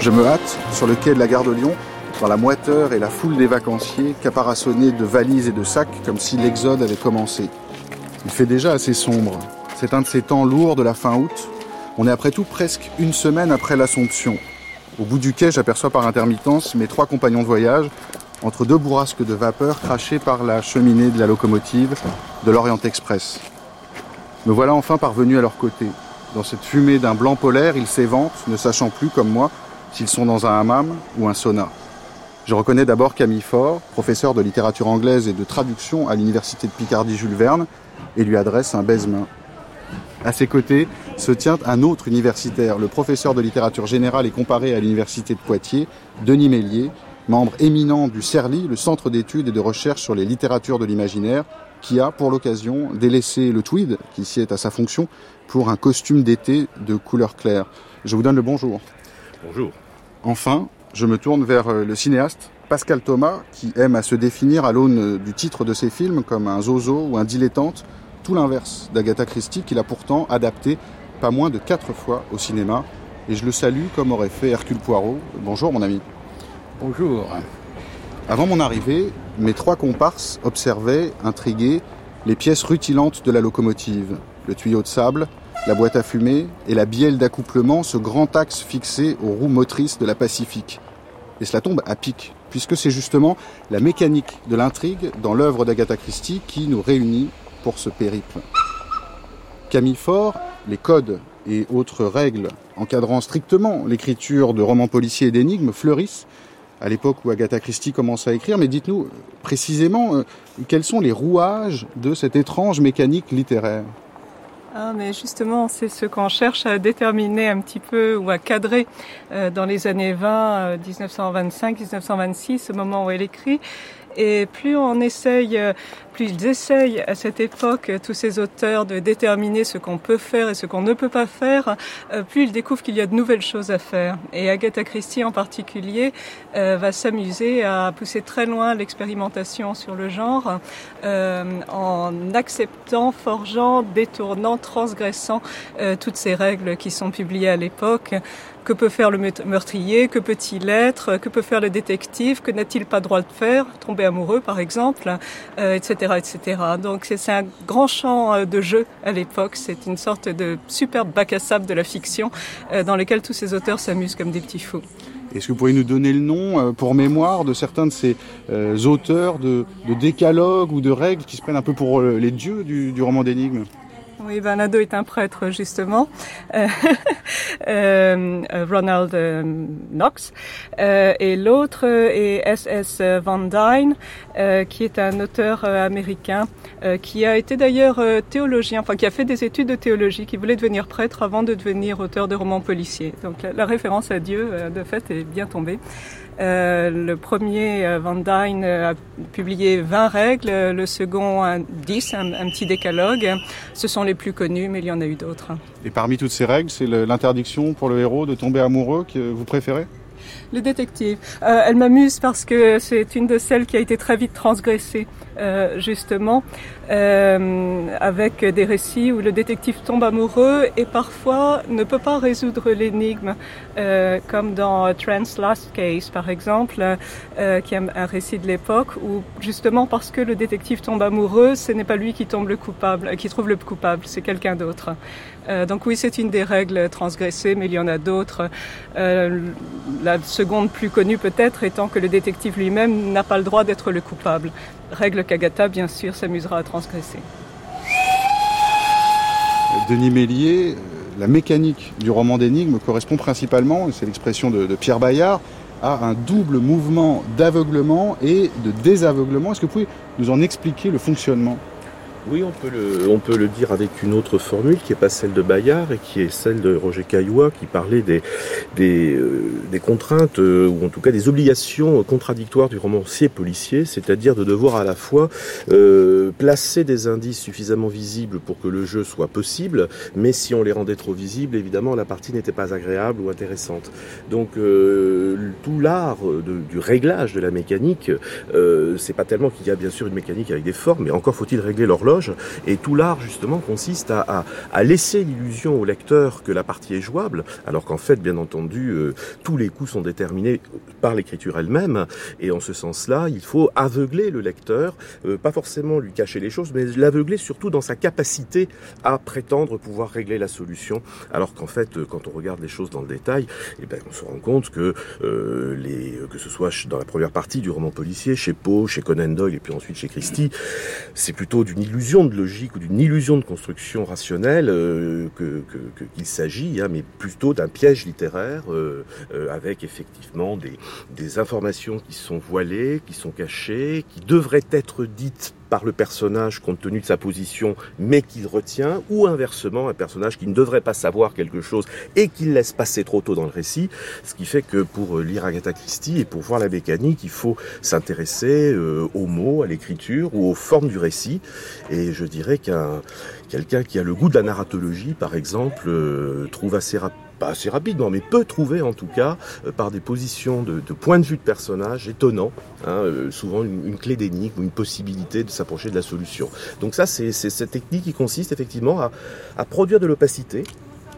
Je me hâte sur le quai de la gare de Lyon, dans la moiteur et la foule des vacanciers caparaçonnés de valises et de sacs comme si l'exode avait commencé. Il fait déjà assez sombre. C'est un de ces temps lourds de la fin août. On est après tout presque une semaine après l'Assomption. Au bout du quai, j'aperçois par intermittence mes trois compagnons de voyage entre deux bourrasques de vapeur crachées par la cheminée de la locomotive de l'Orient Express. Me voilà enfin parvenu à leur côté. Dans cette fumée d'un blanc polaire, ils s'éventent, ne sachant plus, comme moi, s'ils sont dans un hammam ou un sauna. Je reconnais d'abord Camille Faure, professeur de littérature anglaise et de traduction à l'université de Picardie Jules Verne, et lui adresse un baise-main. À ses côtés se tient un autre universitaire, le professeur de littérature générale et comparée à l'université de Poitiers, Denis Mélier, membre éminent du CERLI, le Centre d'études et de recherche sur les littératures de l'imaginaire, qui a, pour l'occasion, délaissé le tweed, qui s'y est à sa fonction, pour un costume d'été de couleur claire. Je vous donne le bonjour. Bonjour. Enfin, je me tourne vers euh, le cinéaste Pascal Thomas, qui aime à se définir à l'aune du titre de ses films comme un zozo ou un dilettante, tout l'inverse d'Agatha Christie, qu'il a pourtant adapté pas moins de quatre fois au cinéma. Et je le salue comme aurait fait Hercule Poirot. Bonjour mon ami. Bonjour. Avant mon arrivée, mes trois comparses observaient, intrigués, les pièces rutilantes de la locomotive, le tuyau de sable, la boîte à fumer et la bielle d'accouplement, ce grand axe fixé aux roues motrices de la Pacifique. Et cela tombe à pic, puisque c'est justement la mécanique de l'intrigue dans l'œuvre d'Agatha Christie qui nous réunit pour ce périple. Camille Faure, les codes et autres règles encadrant strictement l'écriture de romans policiers et d'énigmes fleurissent à l'époque où Agatha Christie commence à écrire, mais dites-nous précisément euh, quels sont les rouages de cette étrange mécanique littéraire? Ah, mais justement, c'est ce qu'on cherche à déterminer un petit peu ou à cadrer euh, dans les années 20, 1925, 1926, au moment où elle écrit. Et plus on essaye, euh, plus ils essayent à cette époque, tous ces auteurs, de déterminer ce qu'on peut faire et ce qu'on ne peut pas faire, euh, plus ils découvrent qu'il y a de nouvelles choses à faire. Et Agatha Christie en particulier euh, va s'amuser à pousser très loin l'expérimentation sur le genre en acceptant, forgeant, détournant, transgressant toutes ces règles qui sont publiées à l'époque. Que peut faire le meurtrier? Que peut-il être? Que peut faire le détective? Que n'a-t-il pas droit de faire? Tomber amoureux, par exemple, etc., euh, etc. Donc c'est un grand champ euh, de jeu à l'époque. C'est une sorte de superbe bac à sable de la fiction euh, dans lequel tous ces auteurs s'amusent comme des petits fous. Est-ce que vous pourriez nous donner le nom, pour mémoire, de certains de ces auteurs de, de décalogues ou de règles qui se prennent un peu pour les dieux du, du roman d'énigmes oui, Bernardo est un prêtre justement, euh, euh, Ronald euh, Knox, et l'autre est S.S. Van Dyne, qui est un auteur américain qui a été d'ailleurs théologien, enfin qui a fait des études de théologie, qui voulait devenir prêtre avant de devenir auteur de romans policiers. Donc la référence à Dieu, de fait, est bien tombée. Euh, le premier, euh, Van Dyne, euh, a publié 20 règles, le second 10, un, un, petit décalogue. Ce sont les plus connus, mais il y en a eu d'autres. Et parmi toutes ces règles, c'est l'interdiction pour le héros de tomber amoureux que vous préférez? Le détective. Euh, elle m'amuse parce que c'est une de celles qui a été très vite transgressée, euh, justement, euh, avec des récits où le détective tombe amoureux et parfois ne peut pas résoudre l'énigme, euh, comme dans Trent's Last Case, par exemple, euh, qui est un récit de l'époque où, justement, parce que le détective tombe amoureux, ce n'est pas lui qui tombe le coupable, qui trouve le coupable, c'est quelqu'un d'autre. Euh, donc oui, c'est une des règles transgressées, mais il y en a d'autres. Euh, la seconde plus connue peut-être étant que le détective lui-même n'a pas le droit d'être le coupable. Règle qu'Agatha, bien sûr, s'amusera à transgresser. Denis Mélier, la mécanique du roman d'énigmes correspond principalement, c'est l'expression de Pierre Bayard, à un double mouvement d'aveuglement et de désaveuglement. Est-ce que vous pouvez nous en expliquer le fonctionnement? Oui, on peut, le, dire avec une autre formule qui n'est pas celle de Bayard et qui est celle de Roger Caillois qui parlait des, euh, contraintes euh, ou en tout cas des obligations contradictoires du romancier policier, c'est-à-dire de devoir à la fois euh, placer des indices suffisamment visibles pour que le jeu soit possible, mais si on les rendait trop visibles, évidemment la partie n'était pas agréable ou intéressante. Donc tout l'art du réglage de la mécanique, c'est pas tellement qu'il y a bien sûr une mécanique avec des formes, mais encore faut-il régler l'horloge horloge. Et tout l'art, justement, consiste à, à, laisser l'illusion au lecteur que la partie est jouable, alors qu'en fait, bien entendu, euh, tous les coups sont déterminés par l'écriture elle-même. Et en ce sens-là, il faut aveugler le lecteur, euh, pas forcément lui cacher les choses, mais l'aveugler surtout dans sa capacité à prétendre pouvoir régler la solution, alors qu'en fait, euh, quand on regarde les choses dans le détail, eh ben, on se rend compte que les, que ce soit dans la première partie du roman policier, chez Poe, chez Conan Doyle et puis ensuite chez Christie, c'est plutôt d'une illusion de logique ou d'une illusion de construction rationnelle euh, qu'il s'agit, hein, mais plutôt d'un piège littéraire euh, euh, avec effectivement des informations qui sont voilées, qui sont cachées, qui devraient être dites par le personnage compte tenu de sa position, mais qu'il retient, ou inversement un personnage qui ne devrait pas savoir quelque chose et qu'il laisse passer trop tôt dans le récit, ce qui fait que pour lire Agatha Christie et pour voir la mécanique, il faut s'intéresser aux mots, à l'écriture ou aux formes du récit, et je dirais qu'un quelqu'un qui a le goût de la narratologie, par exemple, euh, trouve assez pas assez rapidement, mais peut trouver en tout cas euh, par des positions de, de, point de vue de personnage étonnants, hein, euh, souvent une, clé d'énigme ou une possibilité de s'approcher de la solution. Donc ça, c'est cette technique qui consiste effectivement à, à produire de l'opacité,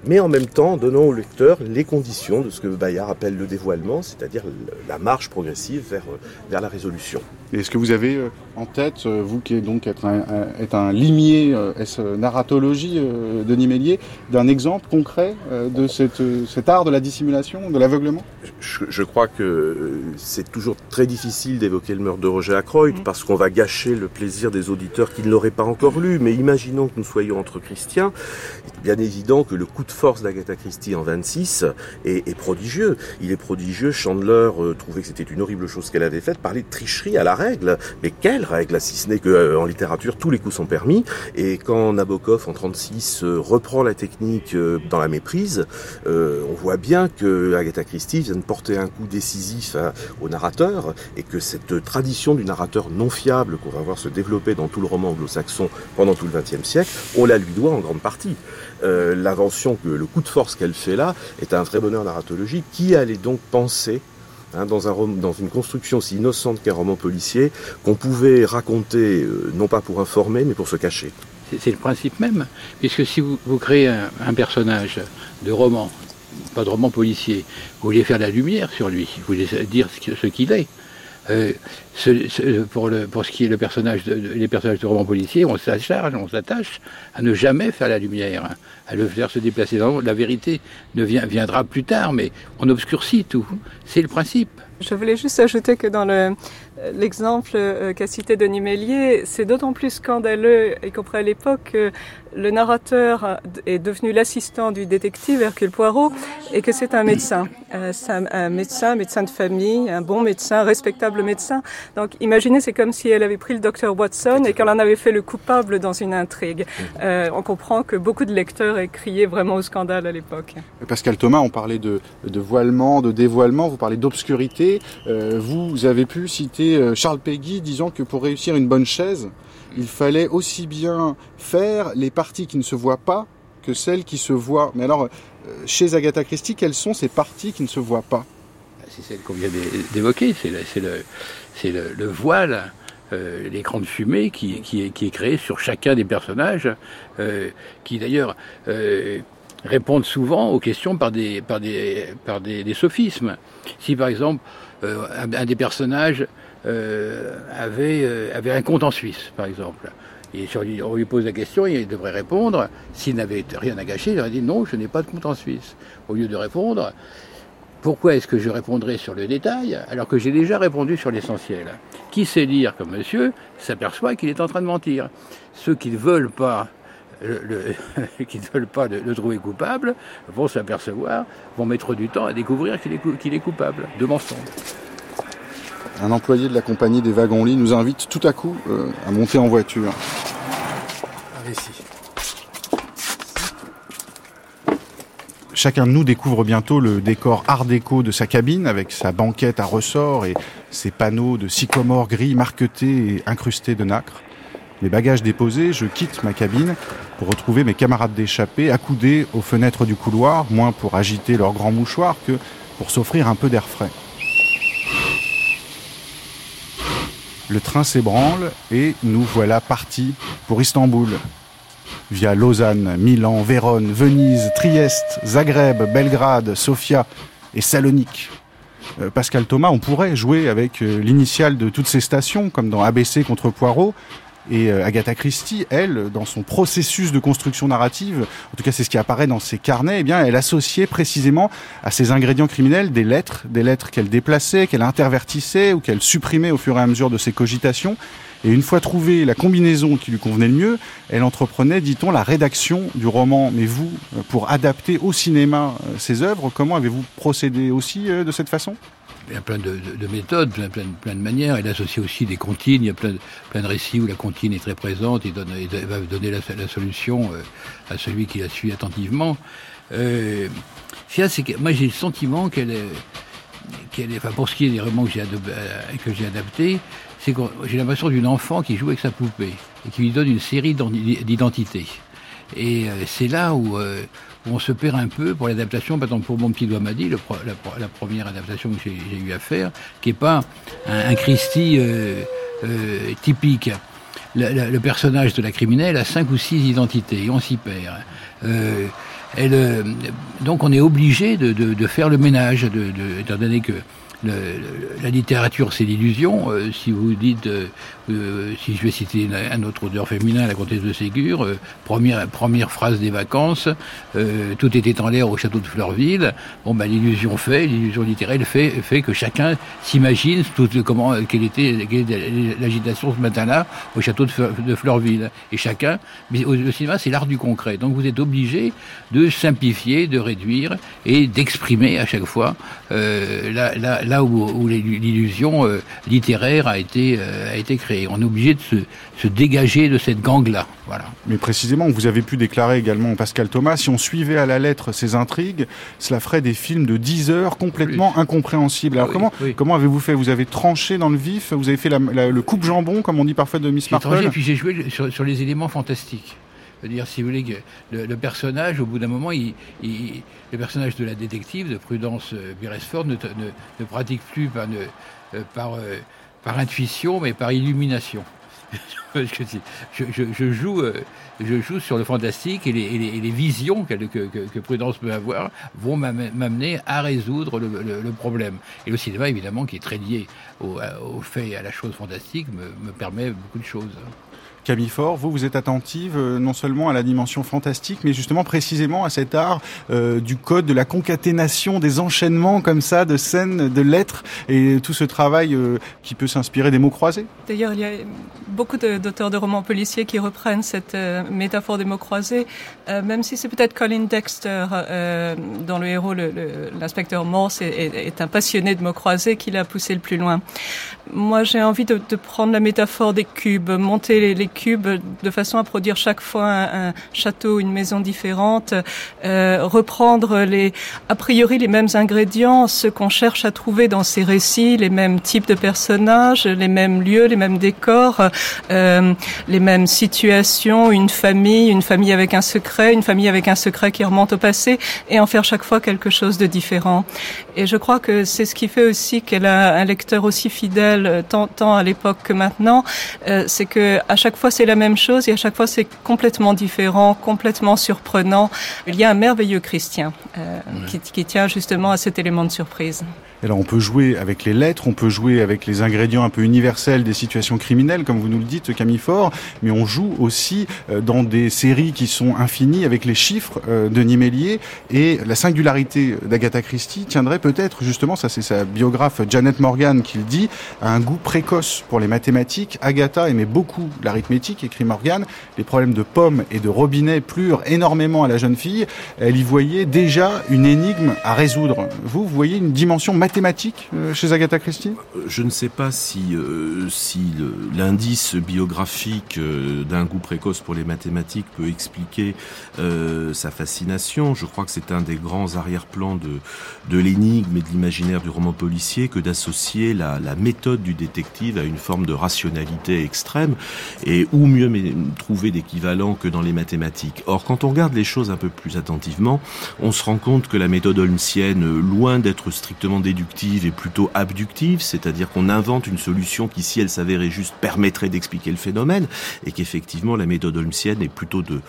mais en même temps en donnant au lecteur les conditions de ce que Bayard appelle le dévoilement, c'est-à-dire la marche progressive vers, vers la résolution. Est-ce que vous avez euh, en tête, euh, vous qui êtes donc être un, un limier, euh, est-ce narratologie, Denis Mélier, d'un exemple concret de cette, cet art de la dissimulation, de l'aveuglement? Je, je, crois que c'est toujours très difficile d'évoquer le meurtre de Roger Ackroyd mmh. parce qu'on va gâcher le plaisir des auditeurs qui ne l'auraient pas encore lu. Mais imaginons que nous soyons entre chrétiens. Il est bien évident que le coup de force d'Agatha Christie en 26 est, prodigieux. Il est prodigieux. Chandler trouvait que c'était une horrible chose qu'elle avait faite, parler de tricherie à la règle. Mais quelle règle, si ce n'est qu'en euh, littérature, tous les coups sont permis. Et quand Nabokov, en 36, euh, reprend la technique euh, dans la méprise, on voit bien que Agatha Christie vient de porter un coup décisif au narrateur et que cette tradition du narrateur non fiable qu'on va voir se développer dans tout le roman anglo-saxon pendant tout le XXe siècle, on la lui doit en grande partie. L'invention, le coup de force qu'elle fait là, est un très bonheur narratologique. Qui allait donc penser Hein, dans, un, dans une construction aussi innocente qu'un roman policier, qu'on pouvait raconter, euh, non pas pour informer, mais pour se cacher? C'est le principe même, puisque si vous créez un, personnage de roman, pas de roman policier, vous voulez faire la lumière sur lui, vous voulez dire ce qu'il est. Euh, pour, ce qui est le personnage de, personnages de roman policier, on s'acharge, on s'attache à ne jamais faire la lumière, à le faire se déplacer La vérité ne viendra plus tard, mais on obscurcit tout. C'est le principe. Je voulais juste ajouter que dans le, l'exemple euh, qu'a cité Denis Mélier, c'est d'autant plus scandaleux, y compris à l'époque, que le narrateur est devenu l'assistant du détective Hercule Poirot et que c'est un médecin. Euh, c'est un, médecin, médecin de famille, un bon médecin, respectable médecin. Donc imaginez, c'est comme si elle avait pris le docteur Watson et qu'elle en avait fait le coupable dans une intrigue. Euh, on comprend que beaucoup de lecteurs aient crié vraiment au scandale à l'époque. Pascal Thomas, on parlait de, voilement, de dévoilement, vous parlez d'obscurité. Euh, vous avez pu citer euh, Charles Peggy disant que pour réussir une bonne chaise, il fallait aussi bien faire les parties qui ne se voient pas que celles qui se voient. Mais alors, euh, chez Agatha Christie, quelles sont ces parties qui ne se voient pas? Bah, C'est celle qu'on vient d'évoquer, c'est le, le, voile. L'écran de fumée qui, est, créé sur chacun des personnages, euh, qui d'ailleurs euh, répondent souvent aux questions par des, sophismes. Si par exemple un, des personnages euh, avait, euh, avait un compte en Suisse, par exemple. Et on lui pose la question, il devrait répondre. S'il n'avait rien à gâcher, il aurait dit non, je n'ai pas de compte en Suisse. Au lieu de répondre, pourquoi est-ce que je répondrais sur le détail alors que j'ai déjà répondu sur l'essentiel? Qui sait lire comme monsieur s'aperçoit qu'il est en train de mentir? Ceux qui ne veulent pas le, trouver coupable vont s'apercevoir, vont mettre du temps à découvrir qu'il est, qu'il est coupable de mensonge un employé de la compagnie des wagons-lits nous invite tout à coup euh, à monter en voiture. Chacun de nous découvre bientôt le décor art déco de sa cabine avec sa banquette à ressort et ses panneaux de sycomore gris marquetés et incrustés de nacre. Mes bagages déposés, je quitte ma cabine pour retrouver mes camarades d'échappée accoudés aux fenêtres du couloir, moins pour agiter leurs grands mouchoirs que pour s'offrir un peu d'air frais. Le train s'ébranle et nous voilà partis pour Istanbul, via Lausanne, Milan, Vérone, Venise, Trieste, Zagreb, Belgrade, Sofia et Salonique. Euh, Pascal Thomas, on pourrait jouer avec euh, l'initiale de toutes ces stations, comme dans ABC contre Poirot, et euh, Agatha Christie, elle, dans son processus de construction narrative, en tout cas c'est ce qui apparaît dans ses carnets, eh bien elle associait précisément à ces ingrédients criminels des lettres, des lettres qu'elle déplaçait, qu'elle intervertissait ou qu'elle supprimait au fur et à mesure de ses cogitations. Et une fois trouvée la combinaison qui lui convenait le mieux, elle entreprenait, dit-on, la rédaction du roman. Mais vous, pour adapter au cinéma ces œuvres, comment avez-vous procédé aussi de cette façon? Il y a plein de, méthodes, plein, de manières. Elle associe aussi des comptines. Il y a plein, de récits où la comptine est très présente donne, va donner la, solution euh, à celui qui la suit attentivement. Euh, que moi j'ai le sentiment qu'elle est, qu'elle est, enfin pour ce qui est des romans que j'ai, euh, que j'ai adaptés, c'est que j'ai l'impression d'une enfant qui joue avec sa poupée et qui lui donne une série d'identités. Et euh, c'est là où, on se perd un peu pour l'adaptation. Par exemple, pour Mon petit doigt m'a dit, la, première adaptation que j'ai eu à faire, qui n'est pas un, Christie euh, euh, typique. Le, personnage de la criminelle a cinq ou six identités, on s'y perd. Euh, donc on est obligé de, faire le ménage, étant donné que la littérature, c'est l'illusion. Euh, si vous dites, euh, euh, si je vais citer un autre auteur féminin, la comtesse de Ségur, première, première phrase des vacances, tout était en l'air au château de Fleurville. Bon, ben l'illusion fait, l'illusion littéraire fait, fait que chacun s'imagine tout comment quelle était, l'agitation ce matin-là au château de, Fleurville. Et chacun, mais le cinéma, c'est l'art du concret. Donc vous êtes obligé de simplifier, de réduire et d'exprimer à chaque fois la, la là où, l'illusion euh, littéraire a été, euh, a été créée. On est obligé de se, se dégager de cette gangue-là. Voilà. Mais précisément, vous avez pu déclarer également, Pascal Thomas, si on suivait à la lettre ces intrigues, cela ferait des films de 10 heures complètement incompréhensibles. Alors comment, comment avez-vous fait? Vous avez tranché dans le vif Vous avez fait le coupe-jambon, comme on dit parfois de Miss Marple Et puis j'ai joué sur les éléments fantastiques dire, si vous voulez, le, personnage, au bout d'un moment, il, le personnage de la détective, de Prudence euh, Beresford, ne, ne, pratique plus par, euh, par, euh, par, intuition, mais par illumination. je, je, joue, sur le fantastique et les, visions que, que, Prudence peut avoir vont m'amener à résoudre le, problème. Et le cinéma, évidemment, qui est très lié au, fait et à la chose fantastique, me permet beaucoup de choses. Camille Fort, vous, vous êtes attentive euh, non seulement à la dimension fantastique, mais justement précisément à cet art euh, du code, de la concaténation, des enchaînements comme ça, de scènes, de lettres, et tout ce travail euh, qui peut s'inspirer des mots croisés. D'ailleurs, il y a beaucoup d'auteurs de, romans policiers qui reprennent cette métaphore des mots croisés, même si c'est peut-être Colin Dexter, dont le héros, l'inspecteur Morse, est, un passionné de mots croisés, qui l'a poussé le plus loin. Moi, j'ai envie de, de, prendre la métaphore des cubes, monter les, les cubes de façon à produire chaque fois un, château, une maison différente, euh, reprendre les, a priori les mêmes ingrédients, ce qu'on cherche à trouver dans ces récits, les mêmes types de personnages, les mêmes lieux, les mêmes décors, euh, les mêmes situations, une famille, une famille avec un secret, une famille avec un secret qui remonte au passé, et en faire chaque fois quelque chose de différent. Et je crois que c'est ce qui fait aussi qu'elle a un lecteur aussi fidèle, tant, tant à l'époque que maintenant, euh, c'est que à chaque fois fois c'est la même chose et à chaque fois c'est complètement différent, complètement surprenant. Il y a un merveilleux Christian euh, qui, qui tient justement à cet élément de surprise. Alors on peut jouer avec les lettres, on peut jouer avec les ingrédients un peu universels des situations criminelles, comme vous nous le dites, Camille Fort, mais on joue aussi euh, dans des séries qui sont infinies avec les chiffres euh, de Nimélier et la singularité d'Agatha Christie tiendrait peut-être, justement, ça c'est sa biographe Janet Morgan qui le dit, à un goût précoce pour les mathématiques. Agatha aimait beaucoup l'arithmétique, écrit Morgan. Les problèmes de pommes et de robinet plurent énormément à la jeune fille. Elle y voyait déjà une énigme à résoudre. Vous, vous voyez une dimension mathématique mathématique euh, chez Agatha Christie? Euh, Je ne sais pas si, euh, si l'indice biographique d'un goût précoce pour les mathématiques peut expliquer sa fascination. Je crois que c'est un des grands arrière-plans de, de l'énigme et de l'imaginaire du roman policier que d'associer la, la, méthode du détective à une forme de rationalité extrême. Et où mieux trouver d'équivalent que dans les mathématiques Or, quand on regarde les choses un peu plus attentivement, on se rend compte que la méthode holmesienne, loin d'être strictement déductive, et plutôt abductive, c'est-à-dire qu'on invente une solution qui, si elle s'avérait juste, permettrait d'expliquer le phénomène, et qu'effectivement la méthode holmesienne est plutôt de,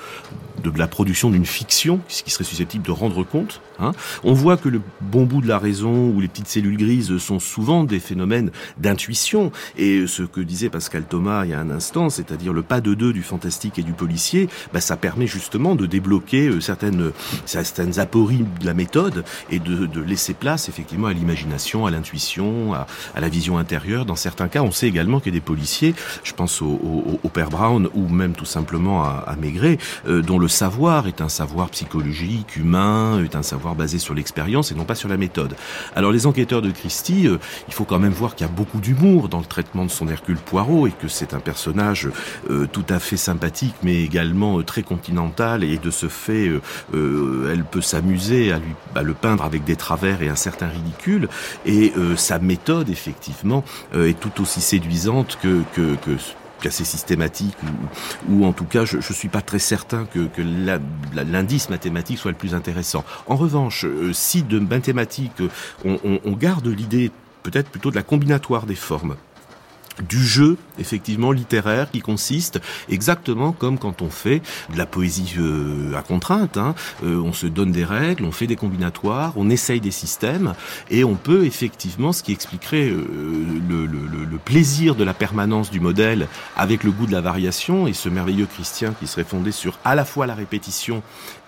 de la production d'une fiction, ce qui serait susceptible de rendre compte. Hein. On voit que le bon bout de la raison ou les petites cellules grises sont souvent des phénomènes d'intuition, et ce que disait Pascal Thomas il y a un instant, c'est-à-dire le pas de deux du fantastique et du policier, bah, ça permet justement de débloquer euh, certaines, certaines apories de la méthode et de, de laisser place effectivement à l'imagination, à l'intuition, à, à, la vision intérieure. Dans certains cas, on sait également a des policiers, je pense au, père Brown ou même tout simplement à, à Maigret, euh, dont le savoir est un savoir psychologique, humain, est un savoir basé sur l'expérience et non pas sur la méthode. Alors les enquêteurs de Christie, euh, il faut quand même voir qu'il y a beaucoup d'humour dans le traitement de son Hercule Poirot et que c'est un personnage euh, tout à fait sympathique mais également euh, très continental et de ce fait euh, elle peut s'amuser à lui à le peindre avec des travers et un certain ridicule et euh, sa méthode effectivement euh, est tout aussi séduisante que, assez systématique ou, en tout cas je, je suis pas très certain que, l'indice mathématique soit le plus intéressant. En revanche, euh, si de mathématiques on garde l'idée peut-être plutôt de la combinatoire des formes, du jeu effectivement littéraire qui consiste exactement comme quand on fait de la poésie euh, à contrainte hein. euh, on se donne des règles on fait des combinatoires on essaye des systèmes et on peut effectivement ce qui expliquerait euh, le, le, le, plaisir de la permanence du modèle avec le goût de la variation et ce merveilleux Christian qui serait fondé sur à la fois la répétition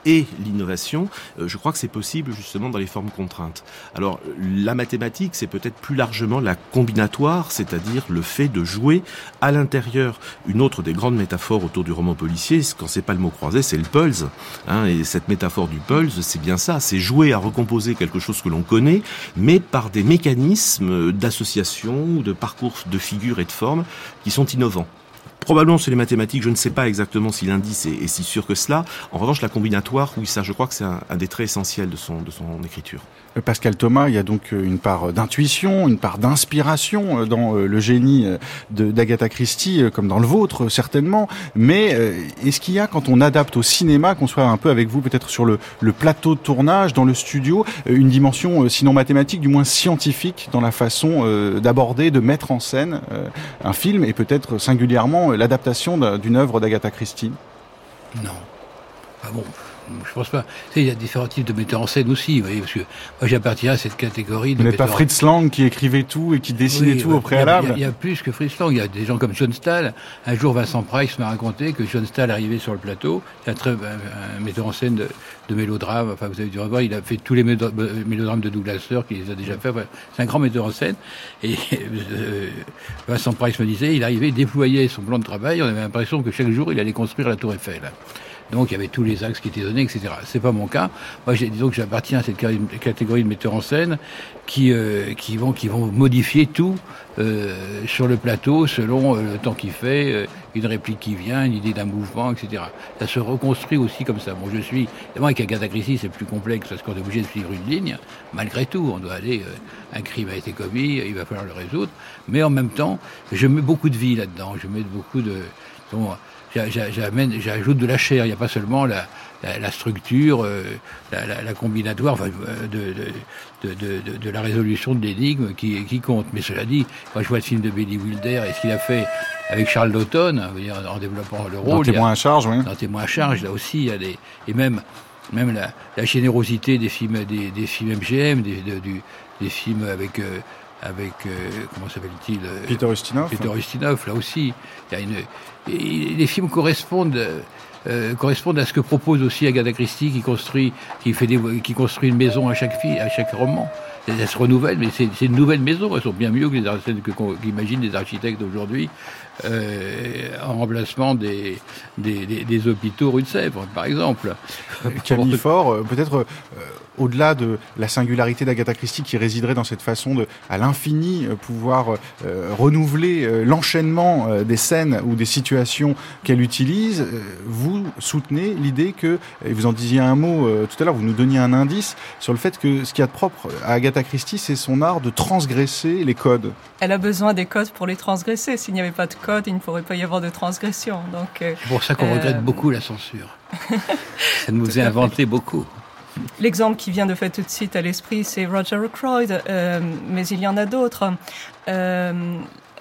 et l'innovation, euh, je crois que c'est possible justement dans les formes contraintes. Alors la mathématique, c'est peut-être plus largement la combinatoire, c'est-à-dire le fait de jouer à l'intérieur. Une autre des grandes métaphores autour du roman policier, quand c'est pas le mot croisé, c'est le pulse. Hein, et cette métaphore du pulse, c'est bien ça, c'est jouer à recomposer quelque chose que l'on connaît, mais par des mécanismes d'association de parcours de figures et de formes qui sont innovants. Probablement c'est les mathématiques, je ne sais pas exactement si l'indice est, si sûr que cela. En revanche, la combinatoire, oui, ça, je crois que c'est un, des traits essentiels de son écriture. Euh, Pascal Thomas, il y a donc euh, une part d'intuition, une part d'inspiration euh, dans le génie d'Agatha Christie, comme dans le vôtre, certainement. Mais est-ce qu'il y a, quand on adapte au cinéma, qu'on soit un peu avec vous, peut-être sur le, le, plateau de tournage, dans le studio, une dimension, sinon mathématique, du moins scientifique, dans la façon d'aborder, de mettre en scène un film, et peut-être singulièrement l'adaptation d'une œuvre d'Agatha Christie? Non. Ah bon, je pense pas. Tu sais, il y a différents types de metteurs en scène aussi, vous voyez, parce que moi j'appartiens à cette catégorie de. Vous n'êtes pas Fritz Lang qui écrivait tout et qui dessinait oui, tout ouais, au préalable. Il y, y, a plus que Fritz Lang. Il y a des gens comme John Stahl. Un jour, Vincent Price m'a raconté que John Stahl arrivait sur le plateau. C'est un, très, un, metteur en scène de, de mélodrame. Enfin, vous avez dû revoir. Il a fait tous les mélodrames de Douglas Sirk. Il les a déjà fait. Enfin, c'est un grand metteur en scène. Et euh, Vincent Price me disait, il arrivait, il déployait son plan de travail. On avait l'impression que chaque jour, il allait construire la Tour Eiffel. Donc il y avait tous les axes qui étaient donnés, etc. C'est pas mon cas. Moi, disons que j'appartiens à cette catégorie de metteurs en scène qui euh, qui vont qui vont modifier tout euh, sur le plateau selon euh, le temps qu'il fait, euh, une réplique qui vient, une idée d'un mouvement, etc. Ça se reconstruit aussi comme ça. Bon, je suis évidemment avec Agatha Christie, c'est plus complexe parce qu'on est obligé de suivre une ligne. Malgré tout, on doit aller. Euh, un crime a été commis, il va falloir le résoudre. Mais en même temps, je mets beaucoup de vie là-dedans. Je mets beaucoup de bon, j'ajoute de la chair. Il n'y a pas seulement la, la, la structure, euh, la, combinatoire enfin, de, de, de, de, la résolution de l'énigme qui, qui compte. Mais cela dit, quand je vois le film de Billy Wilder et ce qu'il a fait avec Charles Daughton, en développant le rôle, dans témoin à charge, oui. Dans témoin à charge, là aussi, il y a des et même même la, générosité des films des, des films MGM, des films avec euh, avec euh, comment s'appelle-t-il Peter Ustinov. Peter Ustinov, là aussi, il y a une et les films correspondent euh, correspondent à ce que propose aussi Agatha Christie qui construit qui fait des qui construit une maison à chaque fille à chaque roman. Elles se renouvellent mais c'est une nouvelle maison. Elles sont bien mieux que les architectes qu'imaginent les architectes d'aujourd'hui. euh, en remplacement des, des, des, des, hôpitaux rue de Sèvres, par exemple. Califort, peut-être euh, au-delà de la singularité d'Agatha Christie qui résiderait dans cette façon de, à l'infini, euh, pouvoir euh, renouveler euh, l'enchaînement euh, des scènes ou des situations qu'elle utilise, euh, vous soutenez l'idée que, et vous en disiez un mot tout à l'heure, vous nous donniez un indice sur le fait que ce qu'il y a de propre à Agatha Christie, c'est son art de transgresser les codes. Elle a besoin des codes pour les transgresser. S'il n'y avait pas de code, il ne pourrait pas y avoir de transgression. Donc, c'est pour ça qu'on regrette beaucoup la censure. ça nous a inventé beaucoup. l'exemple qui vient de fait tout de suite à l'esprit, c'est Roger Ackroyd, mais il y en a d'autres.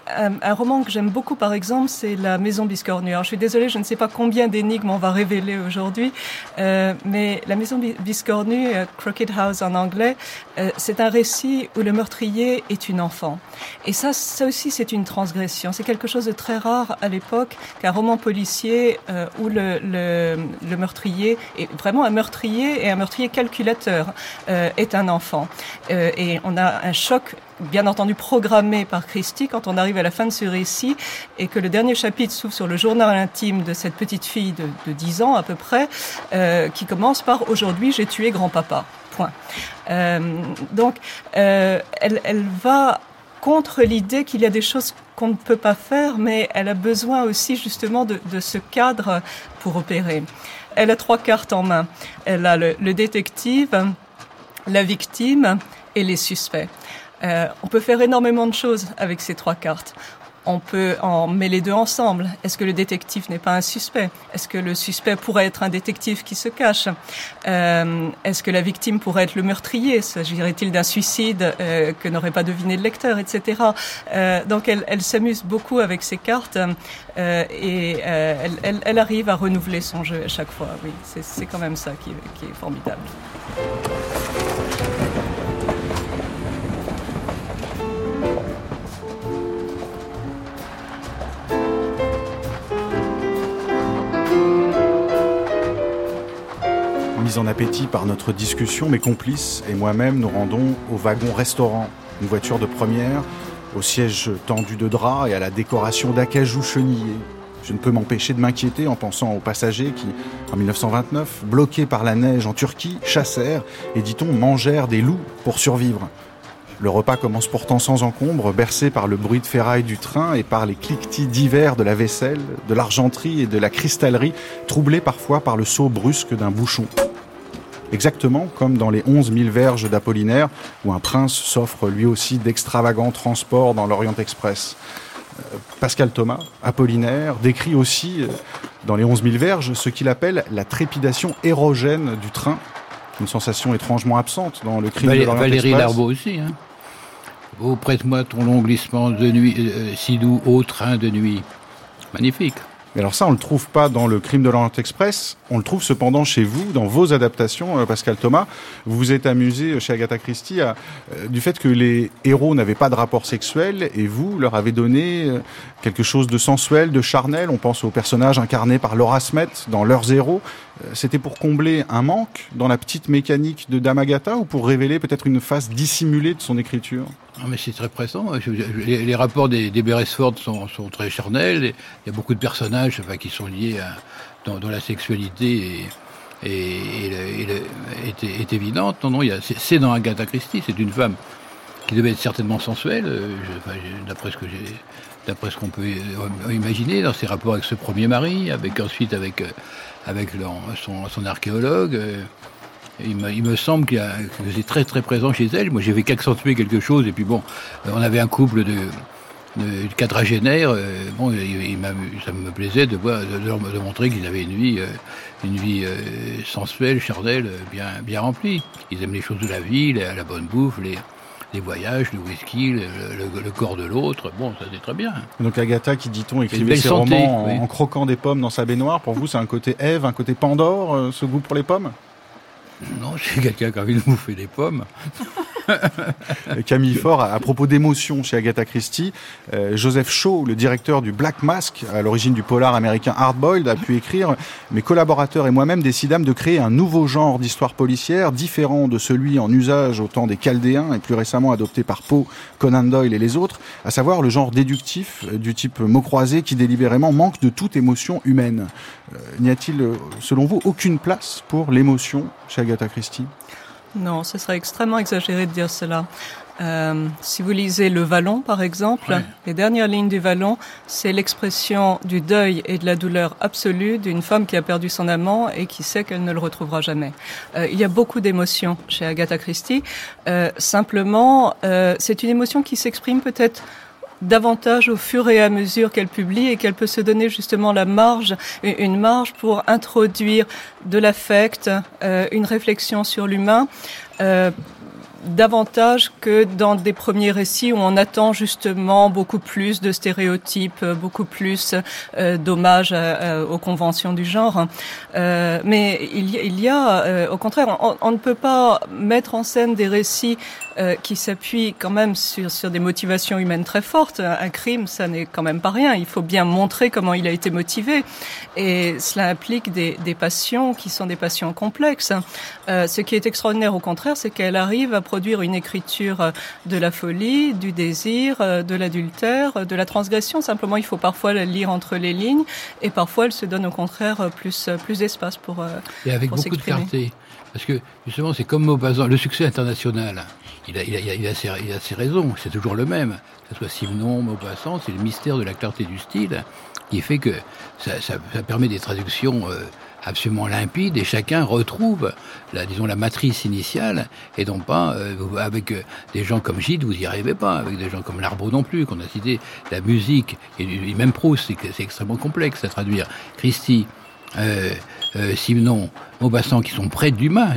Un, roman que j'aime beaucoup, par exemple, c'est La Maison Biscornue. Alors, je suis désolée, je ne sais pas combien d'énigmes on va révéler aujourd'hui, euh, mais La Maison Biscornue, euh, Crooked House en anglais, euh, c'est un récit où le meurtrier est une enfant. Et ça, ça aussi, c'est une transgression. C'est quelque chose de très rare à l'époque qu'un roman policier euh, où le, le, le, meurtrier est vraiment un meurtrier et un meurtrier calculateur euh, est un enfant. et on a un choc bien entendu programmé par Christie quand on arrive à la fin de ce récit et que le dernier chapitre s'ouvre sur le journal intime de cette petite fille de, de 10 ans à peu près, euh, qui commence par Aujourd'hui j'ai tué grand-papa. Point. Euh, donc euh, elle, elle va contre l'idée qu'il y a des choses qu'on ne peut pas faire, mais elle a besoin aussi justement de, de, ce cadre pour opérer. Elle a trois cartes en main. Elle a le, le détective, la victime et les suspects. Euh, on peut faire énormément de choses avec ces trois cartes. On peut en les deux ensemble. Est-ce que le détective n'est pas un suspect? Est-ce que le suspect pourrait être un détective qui se cache? Euh, Est-ce que la victime pourrait être le meurtrier? S'agirait-il d'un suicide euh, que n'aurait pas deviné le lecteur, etc. Donc elle, s'amuse beaucoup avec ces cartes et elle, arrive à renouveler son jeu à chaque fois. Oui, c'est quand même ça qui est formidable. En appétit par notre discussion, mes complices et moi-même nous rendons au wagon-restaurant, une voiture de première, au siège tendu de drap et à la décoration d'acajou chenillé. Je ne peux m'empêcher de m'inquiéter en pensant aux passagers qui, en 1929, bloqués par la neige en Turquie, chassèrent et, dit-on, mangèrent des loups pour survivre. Le repas commence pourtant sans encombre, bercé par le bruit de ferraille du train et par les cliquetis divers de la vaisselle, de l'argenterie et de la cristallerie, troublés parfois par le saut brusque d'un bouchon exactement comme dans les 11 000 verges d'Apollinaire, où un prince s'offre lui aussi d'extravagants transports dans l'Orient Express. Euh, Pascal Thomas, Apollinaire, décrit aussi euh, dans les 11 000 verges ce qu'il appelle la trépidation érogène du train, une sensation étrangement absente dans le crime Valé de Valérie Express. Aussi. Hein. Oh, prête-moi ton long glissement de nuit, euh, si doux au train de nuit. Magnifique. Mais alors ça, on le trouve pas dans le crime de l'Orient Express. On le trouve cependant chez vous, dans vos adaptations, euh, Pascal Thomas. Vous vous êtes amusé euh, chez Agatha Christie à, euh, du fait que les héros n'avaient pas de rapport sexuel et vous leur avez donné quelque chose de sensuel, de charnel. On pense aux personnages incarnés par Laura Smet dans Leurs héros. C'était pour combler un manque dans la petite mécanique de Dame Agatha ou pour révéler peut-être une face dissimulée de son écriture? Ah, mais c'est très je- Les, rapports des, Beresford sont, très charnels. Il y a beaucoup de personnages qui sont liés à, dont la sexualité est, est, évidente. Non, non, c'est dans Agatha Christie. C'est une femme qui devait être certainement sensuelle, euh, d'après ce que d'après ce qu'on peut euh, imaginer dans ses rapports avec ce premier mari, avec ensuite avec euh, avec son, son archéologue. Il me, il me semble qu'il c'est très très présent chez elle. Moi, j'avais qu'accentuer quelque chose. Et puis bon, euh, on avait un couple de, de quadragénaires. euh, bon, il, il m'a- ça me plaisait de voir, de, leur- de montrer qu'ils avaient une vie, euh, une vie euh, sensuelle, charnelle, bien bien remplie. Ils aiment les choses de la vie, la, la bonne bouffe, les les voyages, le whisky, le, le- le corps de l'autre. Bon, ça c'est très bien. Donc Agatha, qui dit-on, écrivait ses santé, romans en, oui. en croquant des pommes dans sa baignoire. Pour vous, c'est un côté Ève, un côté Pandore, ce goût pour les pommes? Non, c'est quelqu'un qui a envie de bouffer des pommes. Camille Faure, à, propos d'émotion chez Agatha Christie, euh, Joseph Shaw, le directeur du Black Mask, à l'origine du polar américain Hardboiled, a pu écrire « Mes collaborateurs et moi-même décidâmes de créer un nouveau genre d'histoire policière, différent de celui en usage au temps des Chaldéens et plus récemment adopté par Poe, Conan Doyle et les autres, à savoir le genre déductif euh, du type mot croisé qui délibérément manque de toute émotion humaine. Euh, N'y a-t-il, selon vous, aucune place pour l'émotion chez Agatha Christie? Non, ce serait extrêmement exagéré de dire cela. Euh, si vous lisez Le Vallon, par exemple, les dernières lignes du Vallon, c'est l'expression du deuil et de la douleur absolue d'une femme qui a perdu son amant et qui sait qu'elle ne le retrouvera jamais. Euh, il y a beaucoup d'émotions chez Agatha Christie. Euh, simplement, euh, c'est une émotion qui s'exprime peut-être davantage au fur et à mesure qu'elle publie et qu'elle peut se donner justement la marge, une marge pour introduire de l'affect, euh, une réflexion sur l'humain. Euh, davantage que dans des premiers récits où on attend justement beaucoup plus de stéréotypes, beaucoup plus euh, d'hommages aux conventions du genre. Euh, mais il y, a, euh, au contraire, on, ne peut pas mettre en scène des récits euh, qui s'appuient quand même sur, sur des motivations humaines très fortes. Un crime, ça n'est quand même pas rien. Il faut bien montrer comment il a été motivé. Et cela implique des, des passions qui sont des passions complexes. ce qui est extraordinaire, au contraire, c'est qu'elle arrive à produire une écriture euh, de la folie, du désir, euh, de l'adultère, euh, de la transgression. Simplement, il faut parfois la lire entre les lignes et parfois elle se donne au contraire plus, plus d'espace pour Et avec beaucoup de clarté. Parce que justement, c'est comme Maupassant, le succès international, il a, il a, il a, ses, il a ses, raisons, c'est toujours le même. Que ce soit Simon, Maupassant, c'est le mystère de la clarté du style qui fait que ça, ça, ça permet des traductions euh, absolument limpide et chacun retrouve la, disons, la matrice initiale et non pas euh, avec euh, des gens comme Gide, vous y arrivez pas, avec des gens comme Larbeau non plus, qu'on a cité, la musique et, même Proust, c'est extrêmement complexe à traduire. Christie, euh, Simon, Maupassant, qui sont près de l'humain.